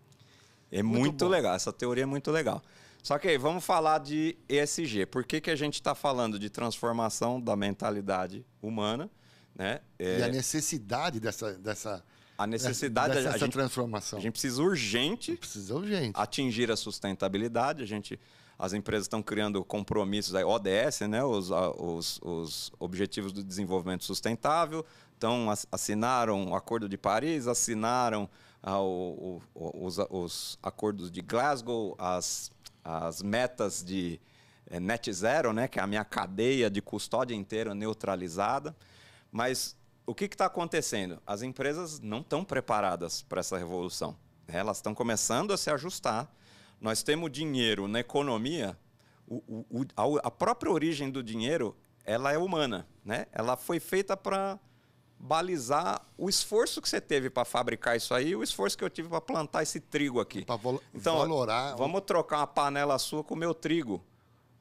É muito, muito legal, essa teoria é muito legal. Só que aí, vamos falar de ESG. Por que, que a gente está falando de transformação da mentalidade humana? Né? É... E a necessidade dessa, dessa, a necessidade dessa, a gente, transformação. A gente precisa urgente, precisa urgente atingir a sustentabilidade. A gente, as empresas estão criando compromissos, aí, ODS, né? os, os, os Objetivos do Desenvolvimento Sustentável, então assinaram o Acordo de Paris, assinaram ah, o, o, os, os acordos de Glasgow, as as metas de é, net zero, né, que é a minha cadeia de custódia inteira neutralizada. Mas o que está acontecendo? As empresas não estão preparadas para essa revolução. Elas estão começando a se ajustar. Nós temos dinheiro na economia. O, o, a própria origem do dinheiro ela é humana. Né? Ela foi feita para balizar o esforço que você teve para fabricar isso aí o esforço que eu tive para plantar esse trigo aqui. Para então, valorar. Vamos trocar uma panela sua com o meu trigo.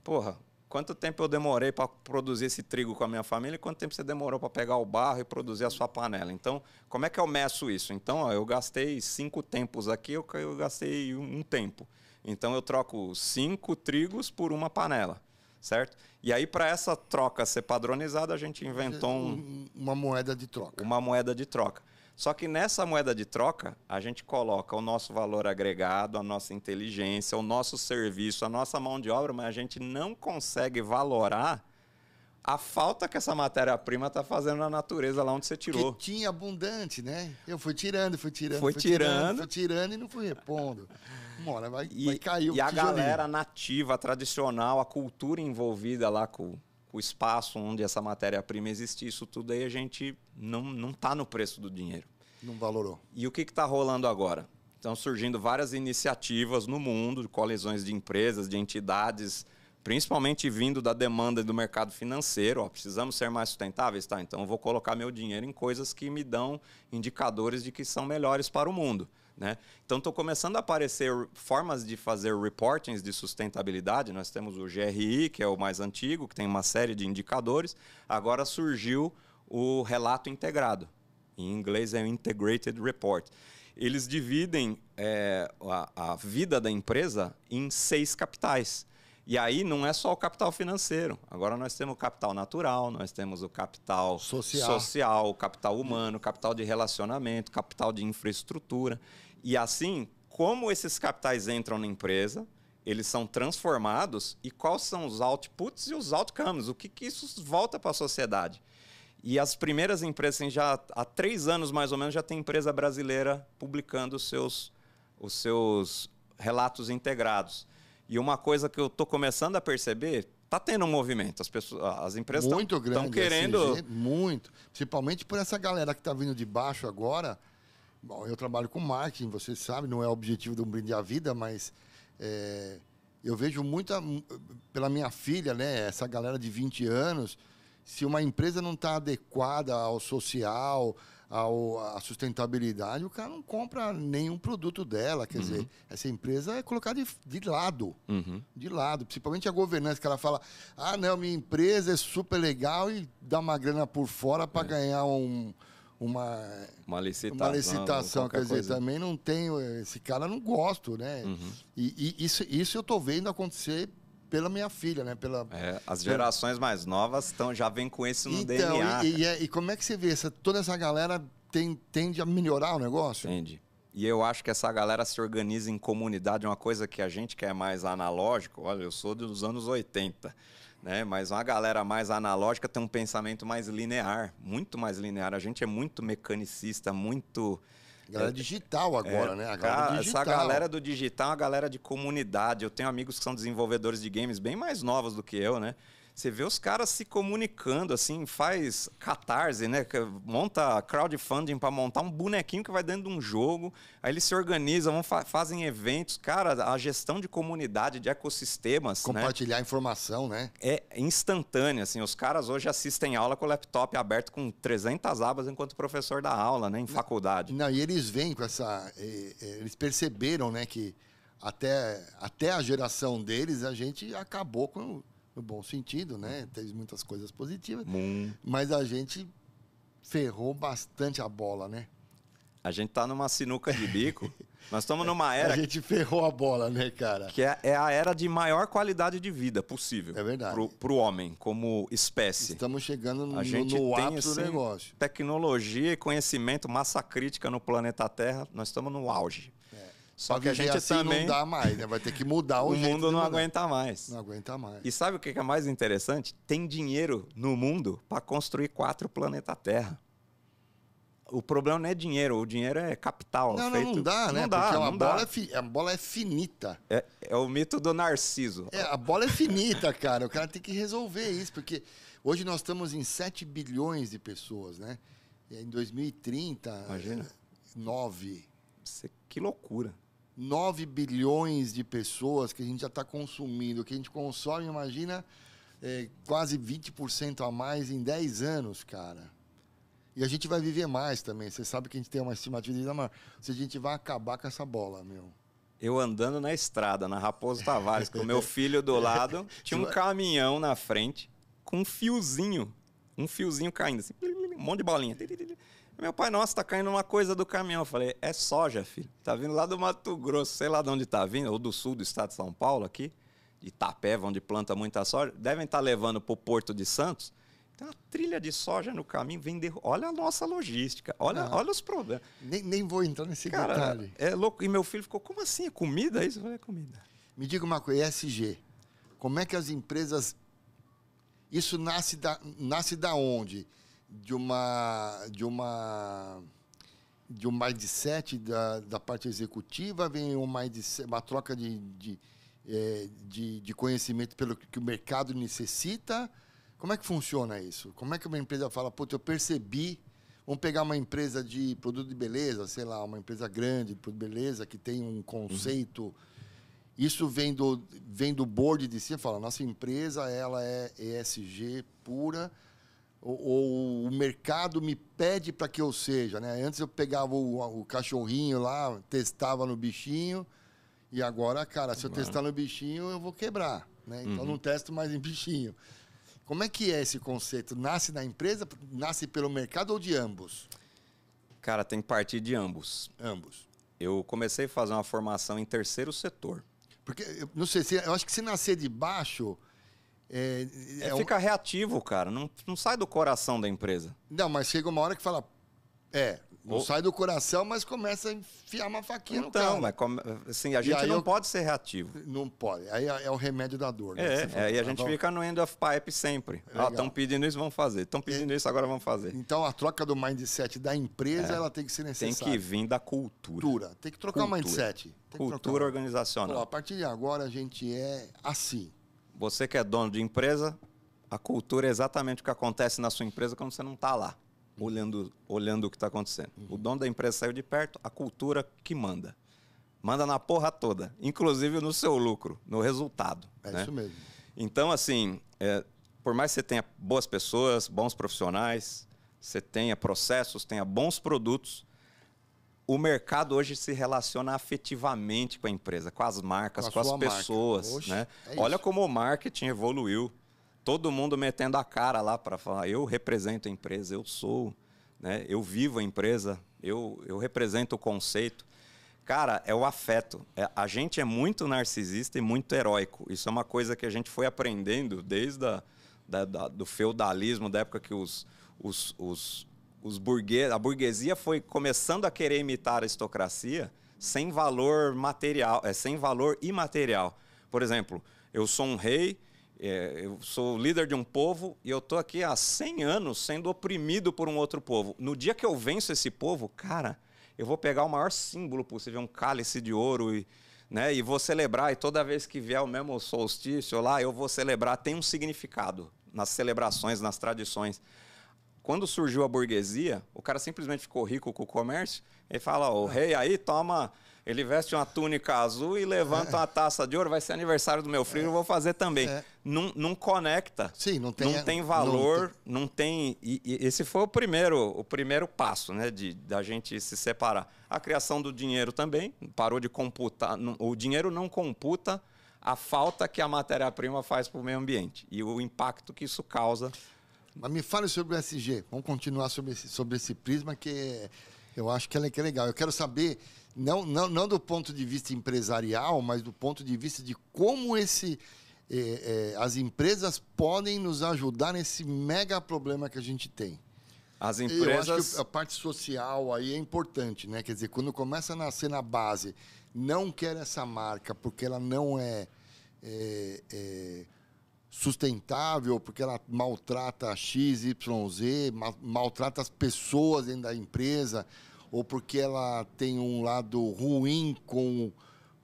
Porra, quanto tempo eu demorei para produzir esse trigo com a minha família e quanto tempo você demorou para pegar o barro e produzir a sua panela? Então, como é que eu meço isso? Então, ó, eu gastei cinco tempos aqui, eu, eu gastei um, tempo. Então, eu troco cinco trigos por uma panela certo? E aí, para essa troca ser padronizada, a gente inventou um, uma moeda de troca. Uma moeda de troca. Só que nessa moeda de troca, a gente coloca o nosso valor agregado, a nossa inteligência, o nosso serviço, a nossa mão de obra, mas a gente não consegue valorar a falta que essa matéria-prima está fazendo na natureza lá onde você tirou. Que tinha abundante, né? Eu fui tirando, fui tirando, fui, fui tirando, tirando, fui tirando e não fui repondo. Uma hora vai, e, vai cair o E a galera nativa, tradicional, a cultura envolvida lá com o espaço onde essa matéria-prima existe, isso tudo aí a gente não, não tá no preço do dinheiro. Não valorou. E o que está rolando agora? Estão surgindo várias iniciativas no mundo, de colisões de empresas, de entidades, principalmente vindo da demanda do mercado financeiro. Ó, precisamos ser mais sustentáveis? Tá, então eu vou colocar meu dinheiro em coisas que me dão indicadores de que são melhores para o mundo. Né? Então, estão começando a aparecer formas de fazer reportings de sustentabilidade. Nós temos o GRI, que é o mais antigo, que tem uma série de indicadores. Agora surgiu o relato integrado. Em inglês é o Integrated Report. Eles dividem é, a, a vida da empresa em seis capitais. E aí não é só o capital financeiro. Agora nós temos o capital natural, nós temos o capital social, social o capital humano, o capital de relacionamento, capital de infraestrutura. E assim, como esses capitais entram na empresa, eles são transformados e quais são os outputs e os outcomes? O que, que isso volta para a sociedade? E as primeiras empresas, assim, já há três anos mais ou menos, já tem empresa brasileira publicando os seus, os seus relatos integrados. E uma coisa que eu estou começando a perceber, está tendo um movimento. As, pessoas, as empresas estão querendo. SG, muito. Principalmente por essa galera que está vindo de baixo agora Bom, eu trabalho com marketing, você sabe, não é o objetivo de um brinde à vida, mas é, eu vejo muita, pela minha filha, né, essa galera de 20 anos, se uma empresa não está adequada ao social, ao, à sustentabilidade, o cara não compra nenhum produto dela. Quer uhum. dizer, essa empresa é colocada de, de lado. Uhum. De lado. Principalmente a governança, que ela fala: ah, não, minha empresa é super legal e dá uma grana por fora para é. ganhar um uma, uma licitação. Uma licitação quer dizer, coisa. também não tenho. Esse cara não gosto, né? Uhum. E, e, isso, isso eu estou vendo acontecer pela minha filha, né? Pela, é, as gerações pela... mais novas tão, já vêm com isso no então, DNA. E, e, é, e, como é que você vê? Essa, toda essa galera tem, tende a melhorar o negócio? Tende. E eu acho que essa galera se organiza em comunidade, uma coisa que a gente que é mais analógico, olha, eu sou dos anos 80 né? Mas uma galera mais analógica tem um pensamento mais linear, muito mais linear. A gente é muito mecanicista, muito Galera é, digital agora, é, né? A galera digital. Essa galera do digital é uma galera de comunidade. Eu tenho amigos que são desenvolvedores de games bem mais novos do que eu, né? Você vê os caras se comunicando, assim, faz catarse, né? Monta crowdfunding para montar um bonequinho que vai dentro de um jogo. Aí eles se organizam, vão fa fazem eventos. Cara, a gestão de comunidade, de ecossistemas. Né? Compartilhar né? informação, né? É instantânea, assim. Os caras hoje assistem aula com o laptop aberto com 300 abas enquanto o professor dá aula, né? Em faculdade. Não, e eles vêm com essa. Eles perceberam, né, que até, até a geração deles a gente acabou com no bom sentido, né? Teve muitas coisas positivas. Hum. Mas a gente ferrou bastante a bola, né? A gente tá numa sinuca de bico. [laughs] Nós estamos numa era. A gente ferrou a bola, né, cara? Que é, é, a era de maior qualidade de vida possível. É verdade. Pro, pro homem, como espécie. Estamos chegando no, a gente no tem, ápice assim, do negócio. Tecnologia e conhecimento, massa crítica no planeta Terra, nós estamos no auge. Só que a gente assim também não dá mais, né? Vai ter que mudar [laughs] o, o mundo não aguenta mais. Não aguenta mais. E sabe o que é mais interessante? Tem dinheiro no mundo para construir quatro planetas Terra. O problema não é dinheiro, o dinheiro é capital. Não, feito... não, não dá, né? Não dá, Porque não a, bola É a bola é finita. É, é o mito do Narciso. É, a bola é finita, cara. O cara tem que resolver isso, porque hoje nós estamos em 7 bilhões de pessoas, né? E em 2030, Imagina. 9. Que loucura. 9 bilhões de pessoas que a gente já está consumindo, que a gente consome, imagina, é, quase 20% a mais em 10 anos, cara. E a gente vai viver mais também. Você sabe que a gente tem uma estimativa de vida maior. Se a gente vai acabar com essa bola, meu. Eu andando na estrada, na Raposo Tavares, com o meu filho do lado, [laughs] tinha um caminhão na frente com um fiozinho. Um fiozinho caindo, assim, um monte de bolinha. Meu pai, nossa, tá caindo uma coisa do caminhão. Eu falei, é soja, filho. Tá vindo lá do Mato Grosso, sei lá de onde tá vindo, ou do sul do estado de São Paulo aqui, de Itapeva, onde planta muita soja. Devem estar tá levando pro Porto de Santos. Tem uma trilha de soja no caminho, vem der... Olha a nossa logística, olha, ah, olha os problemas. Nem, nem vou entrar nesse Cara, detalhe. É louco. E meu filho ficou, como assim? É comida isso? Eu falei, é comida. Me diga uma coisa, ESG. Como é que as empresas. Isso nasce da, nasce da onde? De uma de uma de um mindset da, da parte executiva, vem um mindset, uma troca de, de, é, de, de, conhecimento pelo que o mercado necessita. Como é que funciona isso? Como é que uma empresa fala, putz, eu percebi, vamos pegar uma empresa de produto de beleza, sei lá, uma empresa grande de produto de beleza, que tem um conceito... Uhum. Isso vem do, vem do board de si, fala, nossa empresa ela é ESG pura, ou, o mercado me pede para que eu seja. Né? Antes eu pegava o, o, cachorrinho lá, testava no bichinho, e agora, cara, se eu testar no bichinho, eu vou quebrar. Né? Então uhum. não testo mais em bichinho. Como é que é esse conceito? Nasce na empresa, nasce pelo mercado ou de ambos? Cara, tem que partir de ambos. Ambos. Eu comecei a fazer uma formação em terceiro setor. Porque, não sei, se, eu acho que se nascer de baixo, é, é, é fica um... reativo, cara. Não, não sai do coração da empresa. Não, mas chega uma hora que fala. É, não Ou... sai do coração, mas começa a enfiar uma faquinha então, no carro. mas come... assim, a gente não eu... pode ser reativo. Não pode. Aí é, é o remédio da dor. Né? É, aí a gente fica no end of pipe sempre. Ah, estão pedindo isso, vamos fazer. Estão pedindo é. isso, agora vamos fazer. Então a troca do mindset da empresa, é. ela tem que ser necessária. Tem que vir da cultura. cultura. Tem que trocar o mindset. cultura trocar. organizacional. a partir de agora a gente é assim. Você que é dono de empresa, a cultura é exatamente o que acontece na sua empresa quando você não está lá, olhando, olhando o que está acontecendo. Uhum. O dono da empresa saiu de perto, a cultura que manda. Manda na porra toda, inclusive no seu lucro, no resultado. É né? isso mesmo. Então, assim, é, por mais que você tenha boas pessoas, bons profissionais, você tenha processos, tenha bons produtos, o mercado hoje se relaciona afetivamente com a empresa, com as marcas, com, as pessoas. Oxe, né? É Olha como o marketing evoluiu todo mundo metendo a cara lá para falar, eu represento a empresa, eu sou, né? eu vivo a empresa, eu, eu represento o conceito. Cara, é o afeto. É, a gente é muito narcisista e muito heróico. Isso é uma coisa que a gente foi aprendendo desde a, da, da, do feudalismo, da época que os, os, os, os burguês, a burguesia foi começando a querer imitar a aristocracia sem valor material, é, sem valor imaterial. Por exemplo, eu sou um rei, é, eu sou líder de um povo e eu estou aqui há 100 anos sendo oprimido por um outro povo. No dia que eu venço esse povo, cara, eu vou pegar o maior símbolo possível, um cálice de ouro e né? E vou celebrar, e toda vez que vier o mesmo solstício lá, eu vou celebrar. Tem um significado nas celebrações, nas tradições. Quando surgiu a burguesia, o cara simplesmente ficou rico com o comércio. Ele fala: o rei aí toma ele veste uma túnica azul e levanta uma taça de ouro. Vai ser aniversário do meu filho, eu vou fazer também. É. Não, não conecta. Sim, não tem. Não tem valor, não tem. Não tem e, e, esse foi o primeiro, o primeiro passo, né, de da gente se separar. A criação do dinheiro também parou de computar. O dinheiro não computa a falta que a matéria-prima faz para o meio ambiente e o impacto que isso causa. Mas me fale sobre o SG. Vamos continuar sobre esse, sobre esse prisma que eu acho que é, que é legal. Eu quero saber não, não, não do ponto de vista empresarial, mas do ponto de vista de como esse, é, é, as empresas podem nos ajudar nesse mega problema que a gente tem. As empresas. Eu acho que a parte social aí é importante, né? Quer dizer, quando começa a nascer na base, não quer essa marca porque ela não é, é, é sustentável, porque ela maltrata X, Y, Z, maltrata as pessoas dentro da empresa ou porque ela tem um lado ruim com,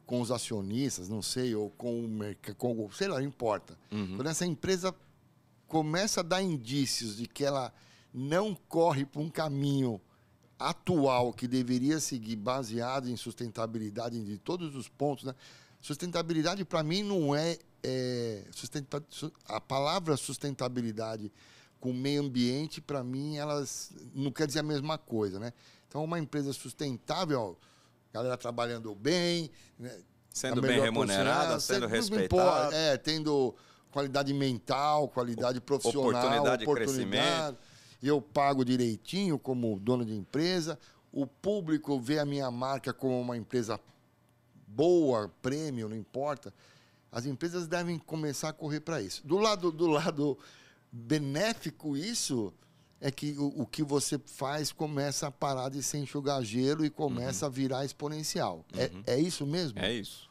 com os acionistas, não sei, ou com o mercado, sei lá, não importa. Uhum. Quando essa empresa começa a dar indícios de que ela não corre por um caminho atual que deveria seguir baseado em sustentabilidade de todos os pontos, né? Sustentabilidade para mim não é, é a palavra sustentabilidade com o meio ambiente para mim elas não quer dizer a mesma coisa, né? Então, uma empresa sustentável, galera trabalhando bem, né? sendo bem remunerada, sendo respeitada. É, tendo qualidade mental, qualidade profissional, oportunidade, oportunidade de crescimento. Eu pago direitinho como dono de empresa. O público vê a minha marca como uma empresa boa, prêmio, não importa. As empresas devem começar a correr para isso. Do lado do lado benéfico isso, é que o, o, que você faz começa a parar de ser enxugar gelo e começa uhum. a virar exponencial. É, uhum. É, é isso mesmo? É isso.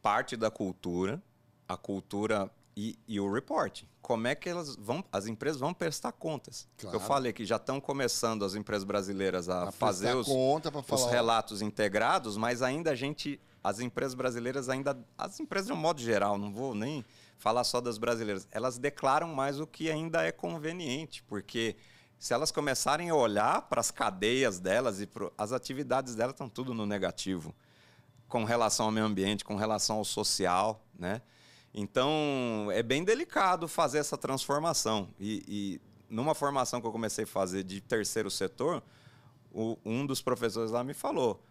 Parte da cultura, a cultura e, e, o report. Como é que elas vão, as empresas vão prestar contas? Claro. Eu falei que já estão começando as empresas brasileiras a, a fazer os, conta os relatos integrados, mas ainda a gente, as empresas brasileiras ainda, as empresas de um modo geral, não vou nem falar só das brasileiras, elas declaram mais o que ainda é conveniente, porque se elas começarem a olhar para as cadeias delas e pro, as atividades delas estão tudo no negativo, com relação ao meio ambiente, com relação ao social, né? Então é bem delicado fazer essa transformação e, e numa formação que eu comecei a fazer de terceiro setor, o, um dos professores lá me falou,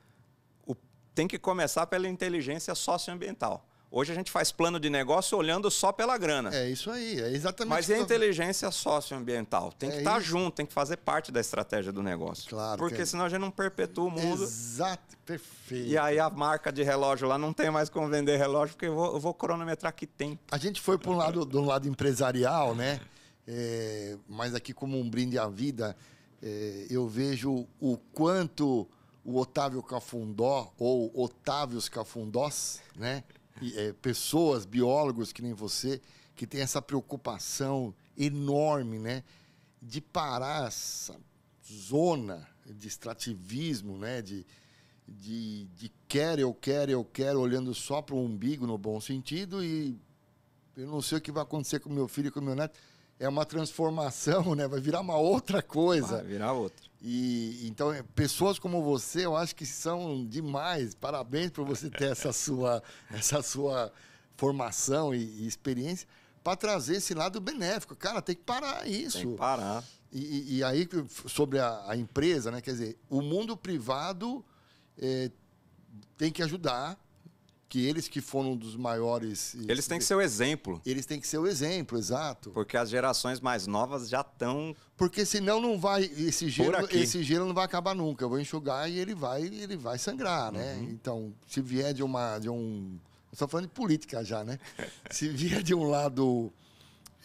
tem que começar pela inteligência socioambiental. Hoje a gente faz plano de negócio olhando só pela grana. É isso aí, é exatamente. Mas e a inteligência socioambiental? Tem que é estar tá junto, tem que fazer parte da estratégia do negócio. Claro. Porque é. senão a gente não perpetua o mundo. Exato, perfeito. E aí a marca de relógio lá não tem mais como vender relógio, porque eu vou, eu vou cronometrar que tem. A gente foi para um lado, do lado empresarial, né? É, mas aqui como um brinde à vida, é, eu vejo o quanto o Otávio Cafundó, ou Otávios Cafundós, né? é, pessoas, biólogos que nem você, que tem essa preocupação enorme, né, de parar essa zona de extrativismo, né, de, de, de quer, eu quero, eu quero, olhando só para o umbigo no bom sentido e eu não sei o que vai acontecer com meu filho e com meu neto. É uma transformação, [laughs] né? Vai virar uma outra coisa. Vai virar outra. E então, pessoas como você, eu acho que são demais. Parabéns por você ter essa sua, [laughs] essa sua formação e, e experiência para trazer esse lado benéfico. Cara, tem que parar isso. Tem que parar. E, e aí, sobre a, a, empresa, né? Quer dizer, o mundo privado é, tem que ajudar que eles que foram um dos maiores. Eles têm que ser o exemplo. Eles têm que ser o exemplo, exato. Porque as gerações mais novas já estão. Porque senão não vai. Esse gelo, esse gelo não vai acabar nunca. Eu vou enxugar e ele vai, ele vai sangrar, né? Uhum. Então, se vier de uma. De um, Estou falando de política já, né? [laughs] se vier de um lado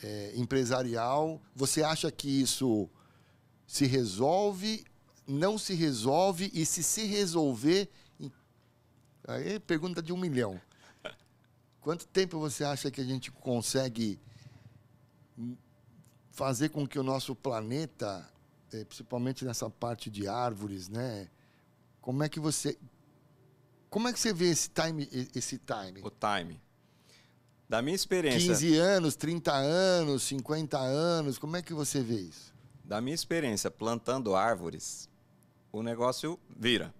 é, empresarial, você acha que isso se resolve, não se resolve, e se se resolver Aí pergunta de um milhão. Quanto tempo você acha que a gente consegue fazer com que o nosso planeta, eh, principalmente nessa parte de árvores, né? Como é que você Como é que você vê esse time? Esse time? O time. Da minha experiência. 15 anos, 30 anos, 50 anos, como é que você vê isso? Da minha experiência plantando árvores, o negócio vira,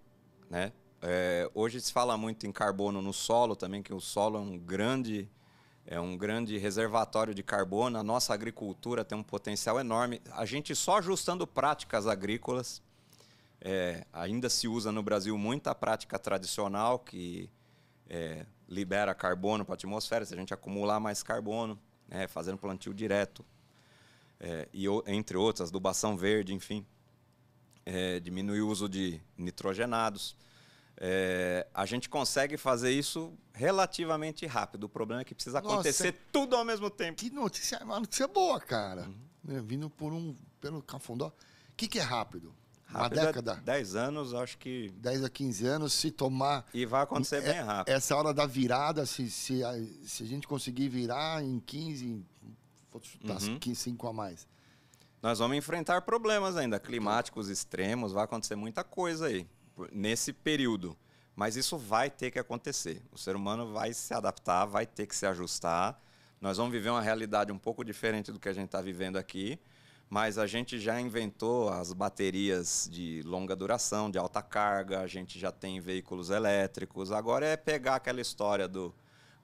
né? É, hoje se fala muito em carbono no solo também, que o solo é um grande é um grande reservatório de carbono. A nossa agricultura tem um potencial enorme. A gente só ajustando práticas agrícolas, é, ainda se usa no Brasil muita prática tradicional que é, libera carbono para a atmosfera, se a gente acumular mais carbono, né, fazendo plantio direto, é, e entre outras, adubação verde, enfim, é, diminuir o uso de nitrogenados. É, a gente consegue fazer isso relativamente rápido. O problema é que precisa Nossa, acontecer tudo ao mesmo tempo. Que notícia, uma notícia boa, cara. Uhum. Vindo por um, pelo Cafundó. O que, que é rápido? Rápido uma é década? 10 anos, acho que. 10 a 15 anos, se tomar. E vai acontecer é, bem rápido. Essa hora da virada, se, se, a, se a gente conseguir virar em 15, vou chutar uhum. 15, 5 a mais. Nós vamos enfrentar problemas ainda, climáticos extremos, vai acontecer muita coisa aí nesse período. Mas isso vai ter que acontecer. O ser humano vai se adaptar, vai ter que se ajustar. Nós vamos viver uma realidade um pouco diferente do que a gente está vivendo aqui, mas a gente já inventou as baterias de longa duração, de alta carga, a gente já tem veículos elétricos. Agora é pegar aquela história do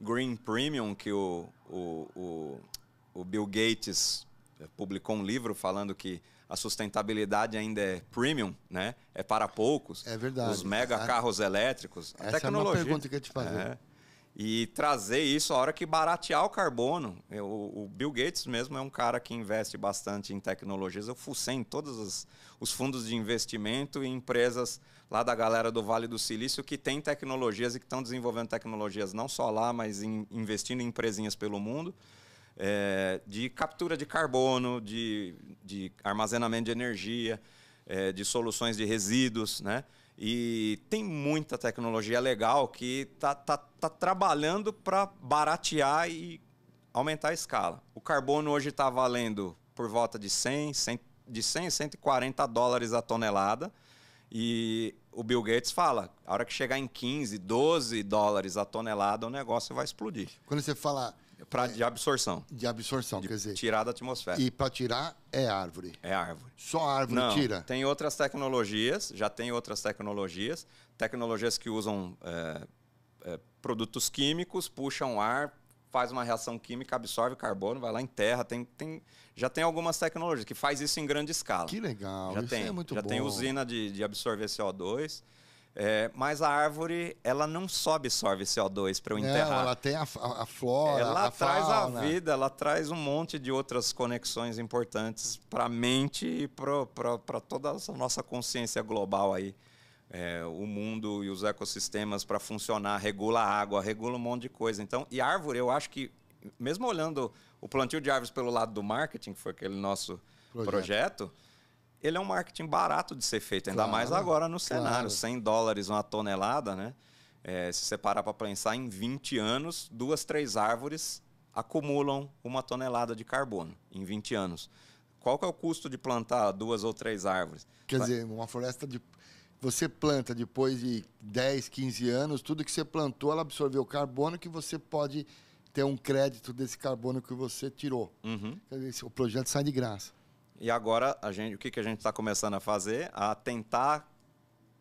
Green Premium que o, o, o, o Bill Gates publicou um livro falando que a sustentabilidade ainda é premium, né? É para poucos. É verdade. Os mega carros elétricos. Essa a tecnologia. é uma pergunta que eu te fazer. É. E trazer isso a hora que baratear o carbono. O, o, Bill Gates mesmo é um cara que investe bastante em tecnologias. Eu fucei em todos os, os fundos de investimento e empresas lá da galera do Vale do Silício que tem tecnologias e que estão desenvolvendo tecnologias não só lá, mas em, investindo em empresinhas pelo mundo é, de captura de carbono, de, de armazenamento de energia, é, de soluções de resíduos, né? E tem muita tecnologia legal que está tá, tá trabalhando para baratear e aumentar a escala. O carbono hoje está valendo por volta de 100, 100, de 100 a 140 dólares a tonelada. E o Bill Gates fala, a hora que chegar em 15, 12 dólares a tonelada, o negócio vai explodir. Quando você fala Pra, de absorção. De absorção, de quer dizer. Tirar da atmosfera. E para tirar é árvore. É árvore. Só árvore Não, tira? Tem outras tecnologias, já tem outras tecnologias. Tecnologias que usam é, é, produtos químicos, puxam ar, faz uma reação química, absorve carbono, vai lá em terra. Tem, tem, já tem algumas tecnologias que faz isso em grande escala. Que legal, já isso tem, é muito já bom. tem usina de, de absorver CO2. É, mas a árvore, ela não só absorve CO2 para eu enterrar. Não, ela tem a, a, a flora, Ela a traz fauna. a vida, ela traz um monte de outras conexões importantes para a mente e para toda a nossa consciência global aí. É, o mundo e os ecossistemas para funcionar, regula a água, regula um monte de coisa. Então, e árvore, eu acho que, mesmo olhando o plantio de árvores pelo lado do marketing, que foi aquele nosso projeto, projeto ele é um marketing barato de ser feito, ainda claro, mais agora no cenário. Claro. 100 dólares uma tonelada, né? É, se você parar para pensar, em 20 anos, duas, três árvores acumulam uma tonelada de carbono em 20 anos. Qual que é o custo de plantar duas ou três árvores? Quer Vai... dizer, uma floresta de... Você planta depois de 10, 15 anos, tudo que você plantou, ela absorveu carbono que você pode ter um crédito desse carbono que você tirou. Uhum. Dizer, o projeto sai de graça. E agora, a gente, o que, que a gente está começando a fazer? A tentar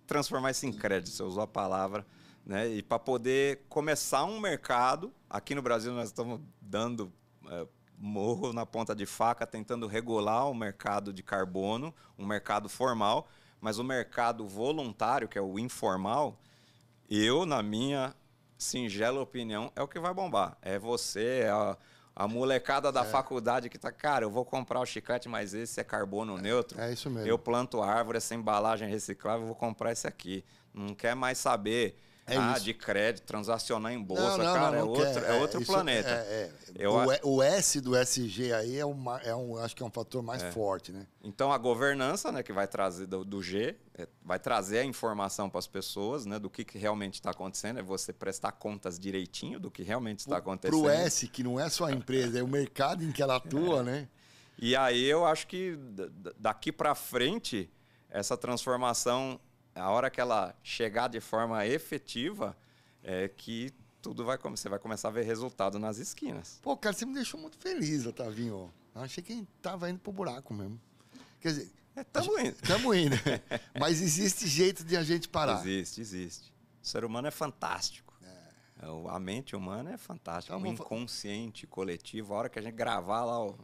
transformar isso em crédito, você usou a palavra, né? E para poder começar um mercado, aqui no Brasil nós estamos dando é, morro na ponta de faca, tentando regular o mercado de carbono, um mercado formal, mas o mercado voluntário, que é o informal, eu, na minha singela opinião, é o que vai bombar. É você, é a a molecada da é. faculdade que tá, cara, eu vou comprar o chiclete, mas esse é carbono neutro. É isso mesmo. Eu planto árvore, essa embalagem reciclável, eu vou comprar esse aqui. Não quer mais saber é ah, isso. de crédito, transacionar em bolsa, não, não, cara, não, é, outro, é, outro planeta. É, é. O, o, S do SG aí é, uma, é um, acho que é um fator mais é. forte, né? Então a governança, né, que vai trazer do, do G, é, vai trazer a informação para as pessoas, né, do que, que realmente está acontecendo, é você prestar contas direitinho do que realmente está acontecendo. Para o S, que não é só a empresa, é o mercado em que ela atua, né? E aí eu acho que daqui para frente essa transformação a hora que ela chegar de forma efetiva, é que tudo vai você vai começar a ver resultado nas esquinas. Pô, cara, você me deixou muito feliz, Otavinho. Eu achei que tava indo pro buraco mesmo. Quer dizer, estamos é, indo. Estamos indo. [laughs] Mas existe jeito de a gente parar. Existe, existe. O ser humano é fantástico. É. A mente humana é fantástica. Então, o inconsciente coletivo, a hora que a gente gravar lá o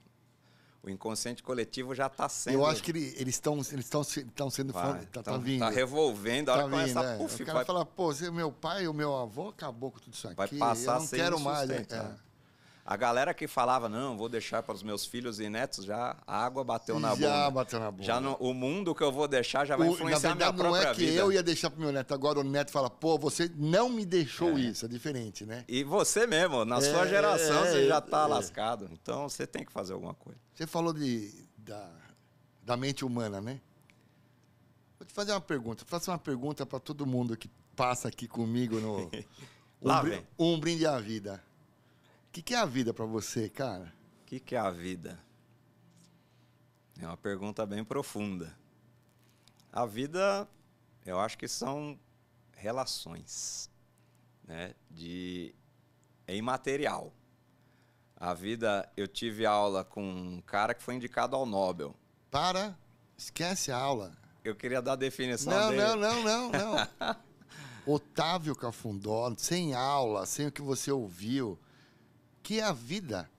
o inconsciente coletivo já está sendo. Eu acho que ele, eles estão eles estão sendo Vai, tá, tá, vindo. Tá revolvendo, a hora tá que começa a puf, O cara vai... fala, pô, meu pai, o meu avô acabou com tudo isso aqui. Vai passar eu não quero mais. É. A galera que falava, não, vou deixar para os meus filhos e netos, já a água bateu na bunda. Já bateu na bunda. Já o mundo que eu vou deixar já vai o, influenciar na verdade, minha própria vida. não é que vida. eu ia deixar para meu neto. Agora o neto fala, pô, você não me deixou é. isso. É diferente, né? E você mesmo, na é, sua geração, é, você já está é. lascado. Então, você tem que fazer alguma coisa. Você falou de, da, da mente humana, né? Vou te fazer uma pergunta. Faça uma pergunta para todo mundo que passa aqui comigo no... [laughs] Lá um, vem. Um brinde à vida que, que é a vida para você, cara? O que, que é a vida? É uma pergunta bem profunda. A vida, eu acho que são relações, né? De é imaterial. A vida, eu tive aula com um cara que foi indicado ao Nobel. Para, esquece a aula. Eu queria dar a definição não, dele. Não, não, não, [laughs] não, Otávio Cafundó, sem aula, sem o que você ouviu, que é a vida.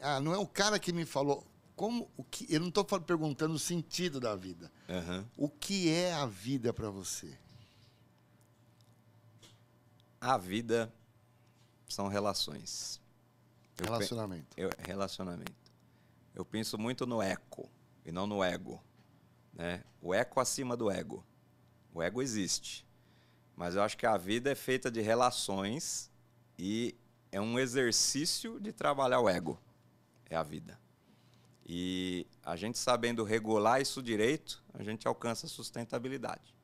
Ah, não é o cara que me falou. Como o que? Eu não estou perguntando o sentido da vida. Uhum. O que é a vida para você? A vida são relações. Relacionamento. Eu, relacionamento. Eu penso muito no eco e não no ego. Né? O eco acima do ego. O ego existe. Mas eu acho que a vida é feita de relações e é um exercício de trabalhar o ego. É a vida. E a gente sabendo regular isso direito, a gente alcança sustentabilidade.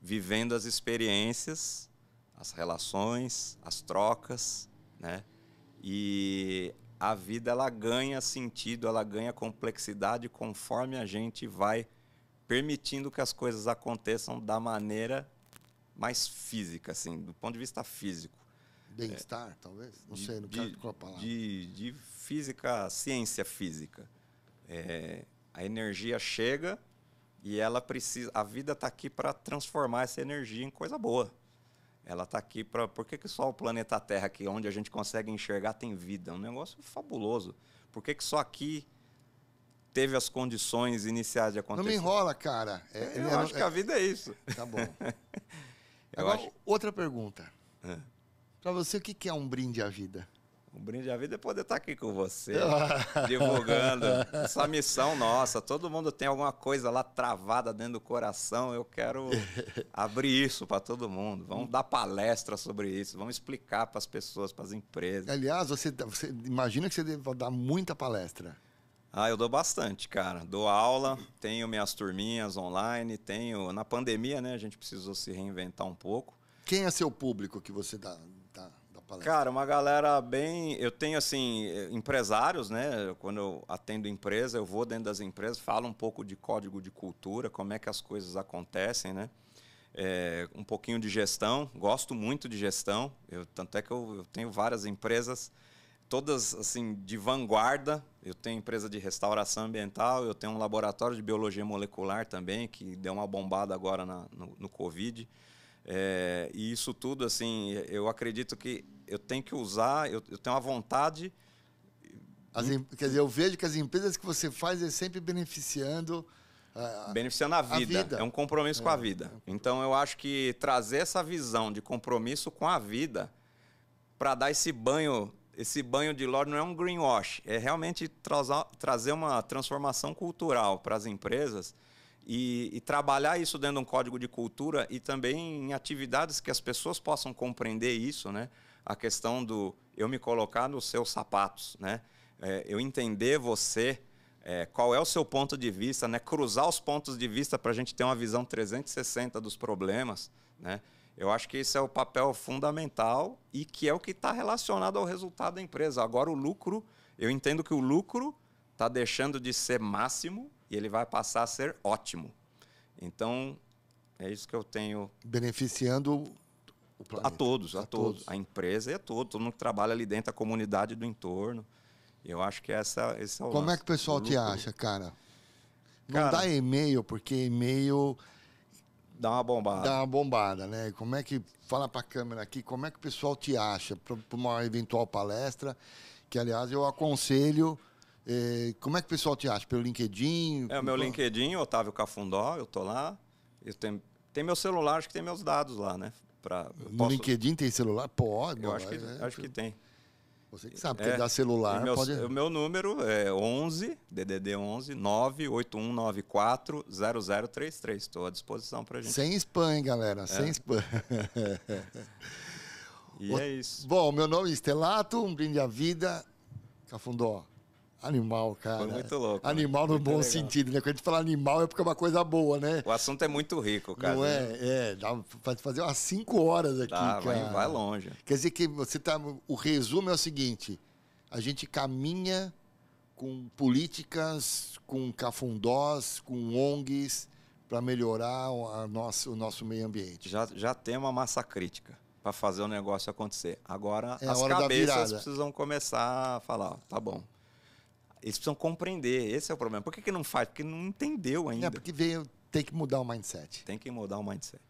Vivendo as experiências, as relações, as trocas, né? E a vida ela ganha sentido, ela ganha complexidade conforme a gente vai permitindo que as coisas aconteçam da maneira mais física, assim, do ponto de vista físico. Bem-estar, é, talvez? Não de, sei, não quero qual a palavra. De, de física, ciência física. É, a energia chega e ela precisa. A vida está aqui para transformar essa energia em coisa boa. Ela está aqui para. Por que, que só o planeta Terra, aqui, onde a gente consegue enxergar, tem vida? É um negócio fabuloso. Por que, que só aqui teve as condições iniciais de acontecer? Não me enrola, cara. É, eu acho é, que a vida é isso. Tá bom. [laughs] Agora, acho... outra pergunta. É. Para você, o que é um brinde à vida? Um brinde à vida é poder estar aqui com você, [laughs] divulgando essa missão nossa. Todo mundo tem alguma coisa lá travada dentro do coração. Eu quero [laughs] abrir isso para todo mundo. Vamos dar palestra sobre isso, vamos explicar para as pessoas, para as empresas. Aliás, você, você imagina que você deve dar muita palestra. Ah, eu dou bastante, cara. Dou aula, tenho minhas turminhas online, tenho. Na pandemia, né, a gente precisou se reinventar um pouco. Quem é seu público que você dá? Palestra? Cara, uma galera bem. Eu tenho, assim, empresários, né? Quando eu atendo empresa, eu vou dentro das empresas, falo um pouco de código de cultura, como é que as coisas acontecem, né? É, um pouquinho de gestão, gosto muito de gestão, eu, tanto é que eu, eu tenho várias empresas, todas assim de vanguarda. Eu tenho empresa de restauração ambiental, eu tenho um laboratório de biologia molecular também, que deu uma bombada agora na, no, no Covid. É, e isso tudo, assim, eu acredito que eu tenho que usar, eu, eu tenho uma vontade. As, quer dizer, eu vejo que as empresas que você faz é sempre beneficiando. Uh, beneficiando a vida. a vida. É um compromisso é. com a é. vida. Então, eu acho que trazer essa visão de compromisso com a vida para dar esse banho, esse banho de lore não é um greenwash, é realmente trazer, trazer uma transformação cultural para as empresas e, e, trabalhar isso dentro de um código de cultura e também em atividades que as pessoas possam compreender isso, né? A questão do eu me colocar nos seus sapatos, né? É, eu entender você, é, qual é o seu ponto de vista, né? Cruzar os pontos de vista para a gente ter uma visão 360 dos problemas, né? Eu acho que esse é o papel fundamental e que é o que está relacionado ao resultado da empresa. Agora, o lucro, eu entendo que o lucro está deixando de ser máximo e ele vai passar a ser ótimo. Então, É isso que eu tenho Beneficiando a todos, a, A todos. todos. A empresa e a todos. Todo mundo que trabalha ali dentro da comunidade do entorno. Eu acho que essa, esse é o Como é lance. que o pessoal te lucro acha, cara? Não Cara- dá e-mail, porque e-mail Dá uma bombada. dá uma bombada, né? Como é que. Fala pra câmera aqui, como é que o pessoal te acha para uma eventual palestra? Que, aliás, eu aconselho. eh, como é que o pessoal te acha? Pelo LinkedIn? É o meu LinkedIn, Otávio Cafundó, eu tô lá. Eu tenho, tem meu celular, acho que tem meus dados lá, né? Eu No posso- LinkedIn tem celular? Pode. Eu acho que, é- acho que tem. Você que sabe, porque É, dá celular, meu, pode. O meu número é 11, DDD 11 98194 0033. Estou à disposição para gente. Sem spam, hein, galera? Sem spam. [laughs] E é isso. Bom, meu nome é Estelato, um brinde à vida. Cafundó. Animal, cara. Foi muito louco, né? Animal no Muito bom legal. sentido, né? Quando a gente fala animal é porque é uma coisa boa, né? O assunto é muito rico, cara. Não é? É, dá pra fazer umas cinco horas aqui, vai, cara. vai longe. Quer dizer que você tá. O resumo é o seguinte: a gente caminha com políticas, com cafundós, com ONGs, para melhorar a nossa, o nosso meio ambiente. Já, já tem uma massa crítica para fazer o negócio acontecer. Agora, É as cabeças precisam começar a falar, ó, tá bom. Eles precisam compreender, esse é o problema. Por que, que não faz? Porque não entendeu ainda. É porque veio, tem que mudar o mindset. Tem que mudar o mindset.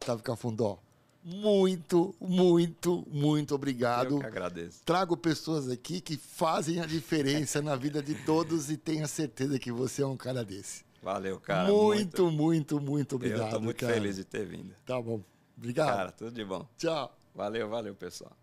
Otávio Cafundó, muito, muito, muito Eu obrigado. que agradeço. Trago pessoas aqui que fazem a diferença na vida de todos e tenha certeza que você é um cara desse. Valeu, cara. muito, muito, muito obrigado. Eu tô muito cara. feliz de ter vindo. Tá bom. Obrigado. Cara, tudo de bom. Tchau. Valeu, valeu, pessoal.